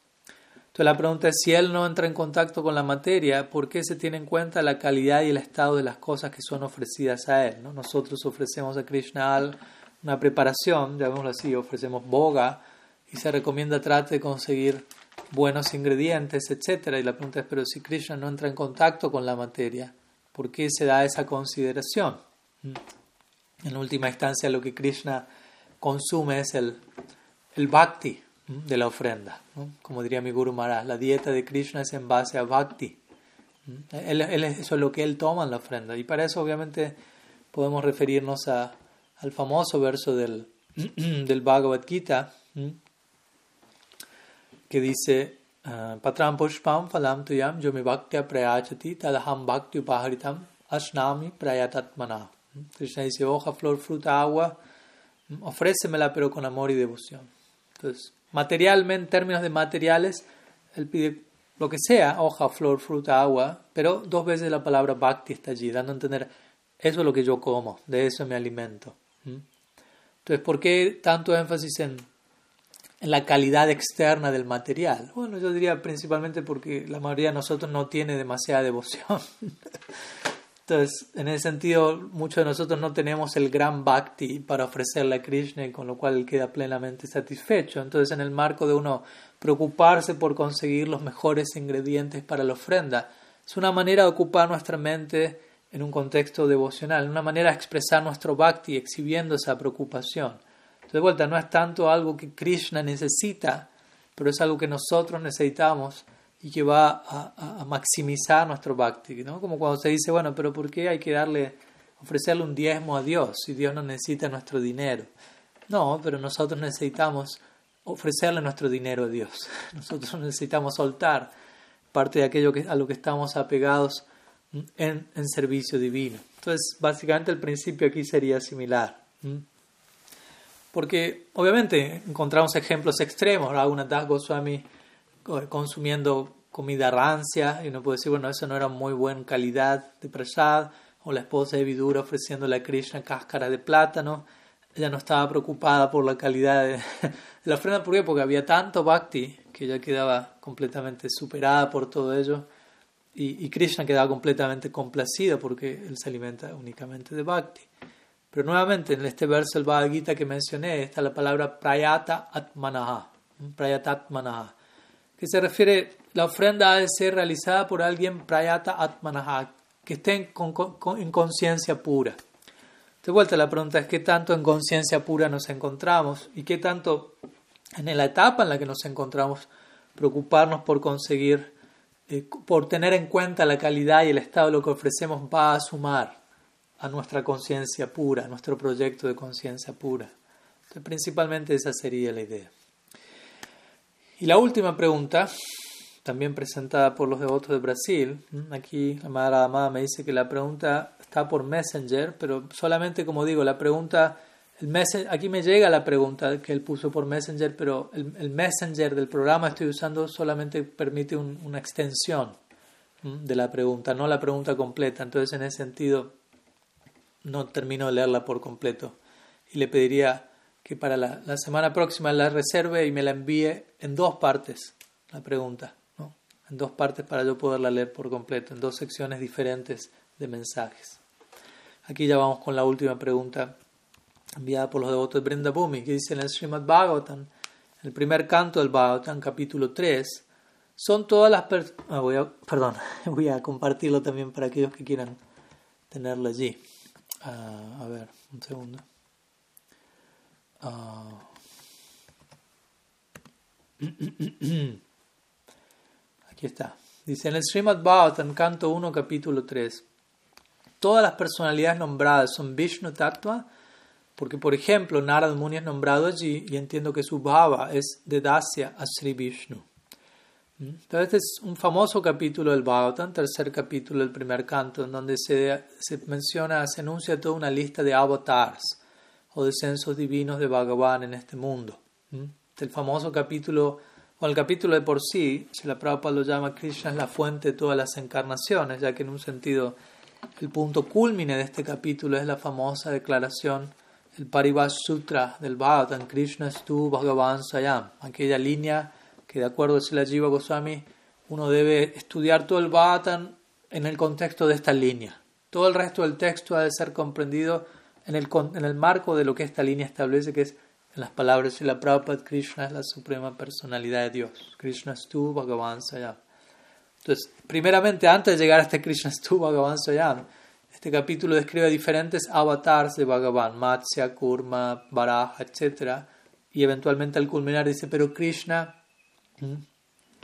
Entonces la pregunta es, si él no entra en contacto con la materia, ¿por qué se tiene en cuenta la calidad y el estado de las cosas que son ofrecidas a él? ¿no? Nosotros ofrecemos a Krishna una preparación, llamémoslo así, ofrecemos boga y se recomienda trate de conseguir buenos ingredientes, etc. Y la pregunta es, pero si Krishna no entra en contacto con la materia, ¿por qué se da esa consideración? Mm. En última instancia, lo que Krishna consume es el, el bhakti, de la ofrenda. Como diría mi Guru Maharaj, la dieta de Krishna es en base a bhakti. Él, él, eso es lo que él toma en la ofrenda. Y para eso obviamente podemos referirnos a, al famoso verso del, (clears throat) del Bhagavad Gita que dice ah, Patram pushpam phalam tuyam yomi bhaktya prayachati tadaham bhakti upaharitam ashnami prayatatmana. Krishna dice hoja, flor, fruta, agua, ofrécemela pero con amor y devoción. Entonces, materialmente, en términos de materiales, él pide lo que sea, hoja, flor, fruta, agua, pero dos veces la palabra bhakti está allí, dando a entender, eso es lo que yo como, de eso me alimento. Entonces, ¿por qué tanto énfasis en, en la calidad externa del material? Bueno, yo diría principalmente porque la mayoría de nosotros no tiene demasiada devoción. (laughs) Entonces, en ese sentido, muchos de nosotros no tenemos el gran bhakti para ofrecerle a Krishna, con lo cual él queda plenamente satisfecho. Entonces, en el marco de uno preocuparse por conseguir los mejores ingredientes para la ofrenda, es una manera de ocupar nuestra mente en un contexto devocional, una manera de expresar nuestro bhakti exhibiendo esa preocupación. De vuelta, no es tanto algo que Krishna necesita, pero es algo que nosotros necesitamos y que va a, maximizar nuestro bhakti, ¿no? Como cuando se dice, bueno, pero ¿por qué hay que darle, ofrecerle un diezmo a Dios si Dios no necesita nuestro dinero? No, pero nosotros necesitamos ofrecerle nuestro dinero a Dios. (laughs) Nosotros necesitamos soltar parte de aquello que, a lo que estamos apegados en, en servicio divino. Entonces, básicamente el principio aquí sería similar. Porque obviamente encontramos ejemplos extremos. Das Goswami consumiendo comida rancia y uno puede decir, bueno, eso no era muy buena calidad de prasad, o la esposa de Vidura ofreciéndole a Krishna cáscara de plátano, ella no estaba preocupada por la calidad de, (laughs) la ofrenda, ¿por qué? Porque había tanto bhakti que ella quedaba completamente superada por todo ello y, y Krishna quedaba completamente complacido porque él se alimenta únicamente de bhakti. Pero nuevamente en este verso del Bhagavad Gita que mencioné está la palabra prayata atmanaha, prayata atmanaha que se refiere, la ofrenda ha de ser realizada por alguien prayata atmanaha, que esté en, conciencia pura. De vuelta la pregunta es qué tanto en conciencia pura nos encontramos y qué tanto en la etapa en la que nos encontramos preocuparnos por conseguir, eh, por tener en cuenta la calidad y el estado de lo que ofrecemos va a sumar a nuestra conciencia pura, a nuestro proyecto de conciencia pura. principalmente esa sería la idea. Y la última pregunta, también presentada por los devotos de Brasil. Aquí la Madre Amada me dice que la pregunta está por Messenger, pero solamente como digo, la pregunta, el aquí me llega la pregunta que él puso por Messenger, pero el, Messenger del programa estoy usando solamente permite una extensión de la pregunta, no la pregunta completa. Entonces, en ese sentido, no termino de leerla por completo. Y le pediría que para la, la semana próxima la reserve y me la envíe en dos partes, la pregunta, ¿no? en dos partes para yo poderla leer por completo, en dos secciones diferentes de mensajes. Aquí ya vamos con la última pregunta enviada por los devotos de Brenda Bhumi, que dice en el Srimad Bhagavatam, el primer canto del Bhagavatam, capítulo 3, son todas las personas... Ah, perdón, (laughs) voy a compartirlo también para aquellos que quieran tenerlo allí. Ah, a ver, un segundo. Ah. (clears throat) Aquí está. Dice en el Srimad Bhagavatam, canto 1, capítulo 3. Todas las personalidades nombradas son Vishnu Tattva, porque por ejemplo Narad Muni es nombrado allí y entiendo que su bhava es de Dasya a Sri Vishnu. Entonces este es un famoso capítulo del Bhagavatam, tercer capítulo del primer canto, en donde se, se menciona, se enuncia toda una lista de avatars o descensos divinos de Bhagavan en este mundo. El famoso capítulo, o el capítulo de por sí, si la Prabhupada lo llama Krishna es la fuente de todas las encarnaciones, ya que en un sentido el punto culmine de este capítulo es la famosa declaración, el Parivash Sutra del Bhagavatam, Krishna Stu Bhagavan Sayam, aquella línea que de acuerdo a Sila Jiva Goswami uno debe estudiar todo el Bhagavatam en el contexto de esta línea. Todo el resto del texto ha de ser comprendido en el, en el marco de lo que esta línea establece, que es en las palabras de la Prabhupada, Krishna es la suprema personalidad de Dios. Krishna Stu Bhagavan Sayam. Entonces, primeramente, antes de llegar a este Krishna Stu Bhagavan Sayam, este capítulo describe diferentes avatars de Bhagavan, Matsya, Kurma, Varaha, etc. Y eventualmente al culminar dice, pero Krishna,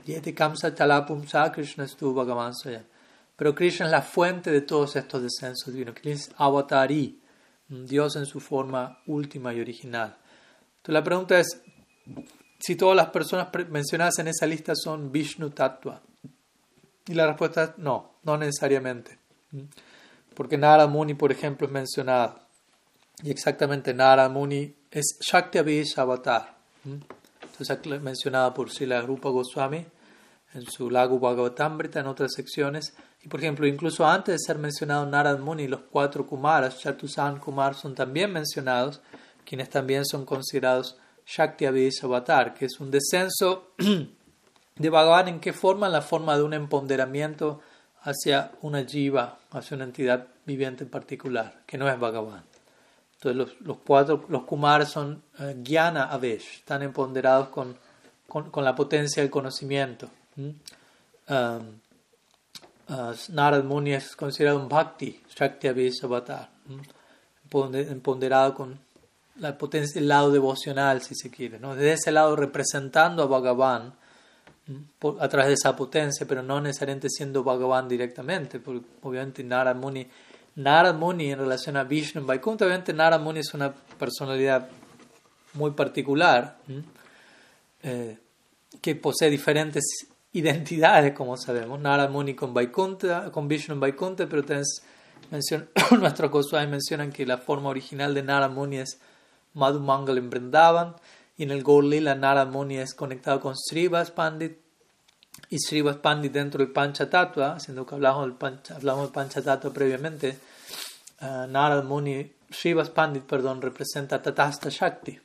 Yeti Kamsa Talapumsa Krishna Stu Bhagavan Sayam. Pero Krishna es la fuente de todos estos descensos divinos. Krishna es avatari. Dios en su forma última y original. Entonces la pregunta es si todas las personas mencionadas en esa lista son Vishnu Tattva. Y la respuesta es no, no necesariamente. Porque Narada Muni, por ejemplo, es mencionada. Y exactamente Narada Muni es Shakti Avish Avatar. Entonces es mencionada por Sila Rupa Goswami en su Lago Bhagavatamrita en otras secciones. Y por ejemplo, incluso antes de ser mencionado Narad Muni, los cuatro Kumaras, Chatusan Kumar, son también mencionados, quienes también son considerados Shakti Avatar, que es un descenso (clears throat) de Bhagavan en qué forma, en la forma de un empoderamiento hacia una jiva, hacia una entidad viviente en particular, que no es Bhagavan. Entonces los, los cuatro, los Kumaras son uh, Jnana Avesh, están empoderados con, con, con, la potencia del conocimiento. Uh, Narad Muni es considerado un bhakti, Shakti Avatar, empoderado con la potencia, el lado devocional, si se quiere, ¿no? desde ese lado representando a Bhagavan a través de esa potencia, pero no necesariamente siendo Bhagavan directamente, porque obviamente Narad Muni, Narad Muni en relación a Vishnu Vaikuntha, obviamente Narad Muni es una personalidad muy particular, eh, que posee diferentes identidades, como sabemos. Narad Muni con Vaikunta, con Vishnu (coughs) en Vaikunta, pero nuestros Goswami mencionan que la forma original de Narad Muni es Madhu Mangal en Vrindavan, y en el Gaur-lila Narad Muni es conectado con Srivas Pandit, y Srivas Pandit dentro del Panchatattva, siendo que hablamos del, Pancha, hablamos del previamente, uh, Narad Muni, Srivas Pandit, perdón, representa Tatasta Shakti.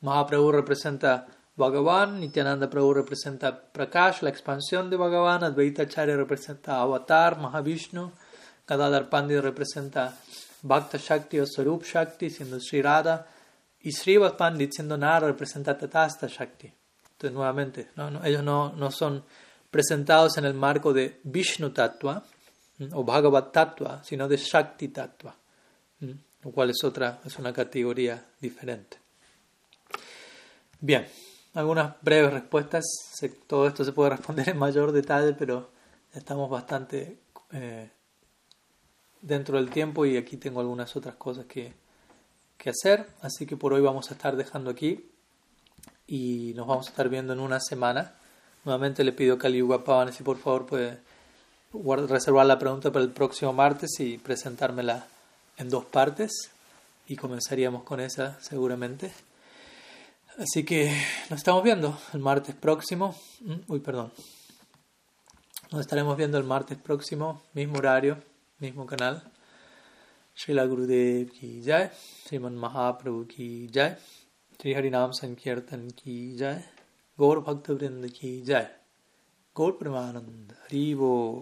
Mahaprabhu representa Bhagavan, Nityananda Prabhu representa Prakash, la expansión de Bhagavan, Advaita Acharya representa Avatar, Mahavishnu, Gadadhar Pandit representa Bhakta Shakti o Sarup Shakti, siendo Sri Radha, y Srivas Pandit, siendo Nara, representa Tatasta Shakti. Nuevamente, ellos no, no, son presentados en el marco de Vishnu Tattva o Bhagavat Tattva, sino de Shakti Tattva, lo cual es otra, es una categoría diferente. Bien algunas breves respuestas. Todo esto se puede responder en mayor detalle, pero estamos bastante eh, dentro del tiempo y aquí tengo algunas otras cosas que, que hacer. Así que por hoy vamos a estar dejando aquí y nos vamos a estar viendo en una semana Nuevamente le pido a Kali Pavan si por favor puede reservar la pregunta para el próximo martes y presentármela en dos partes. Y comenzaríamos con esa seguramente. Así que nos estamos viendo el martes próximo. Mm, uy, perdón. Nos estaremos viendo el martes próximo, mismo horario, mismo canal. Srila Gurudev ki jai, Sriman Mahaprabhu ki jai, Sri Harinam Sankirtan ki jai, Gaur Bhakta Vrinda ki jai, Gaur Pramanand Haribo.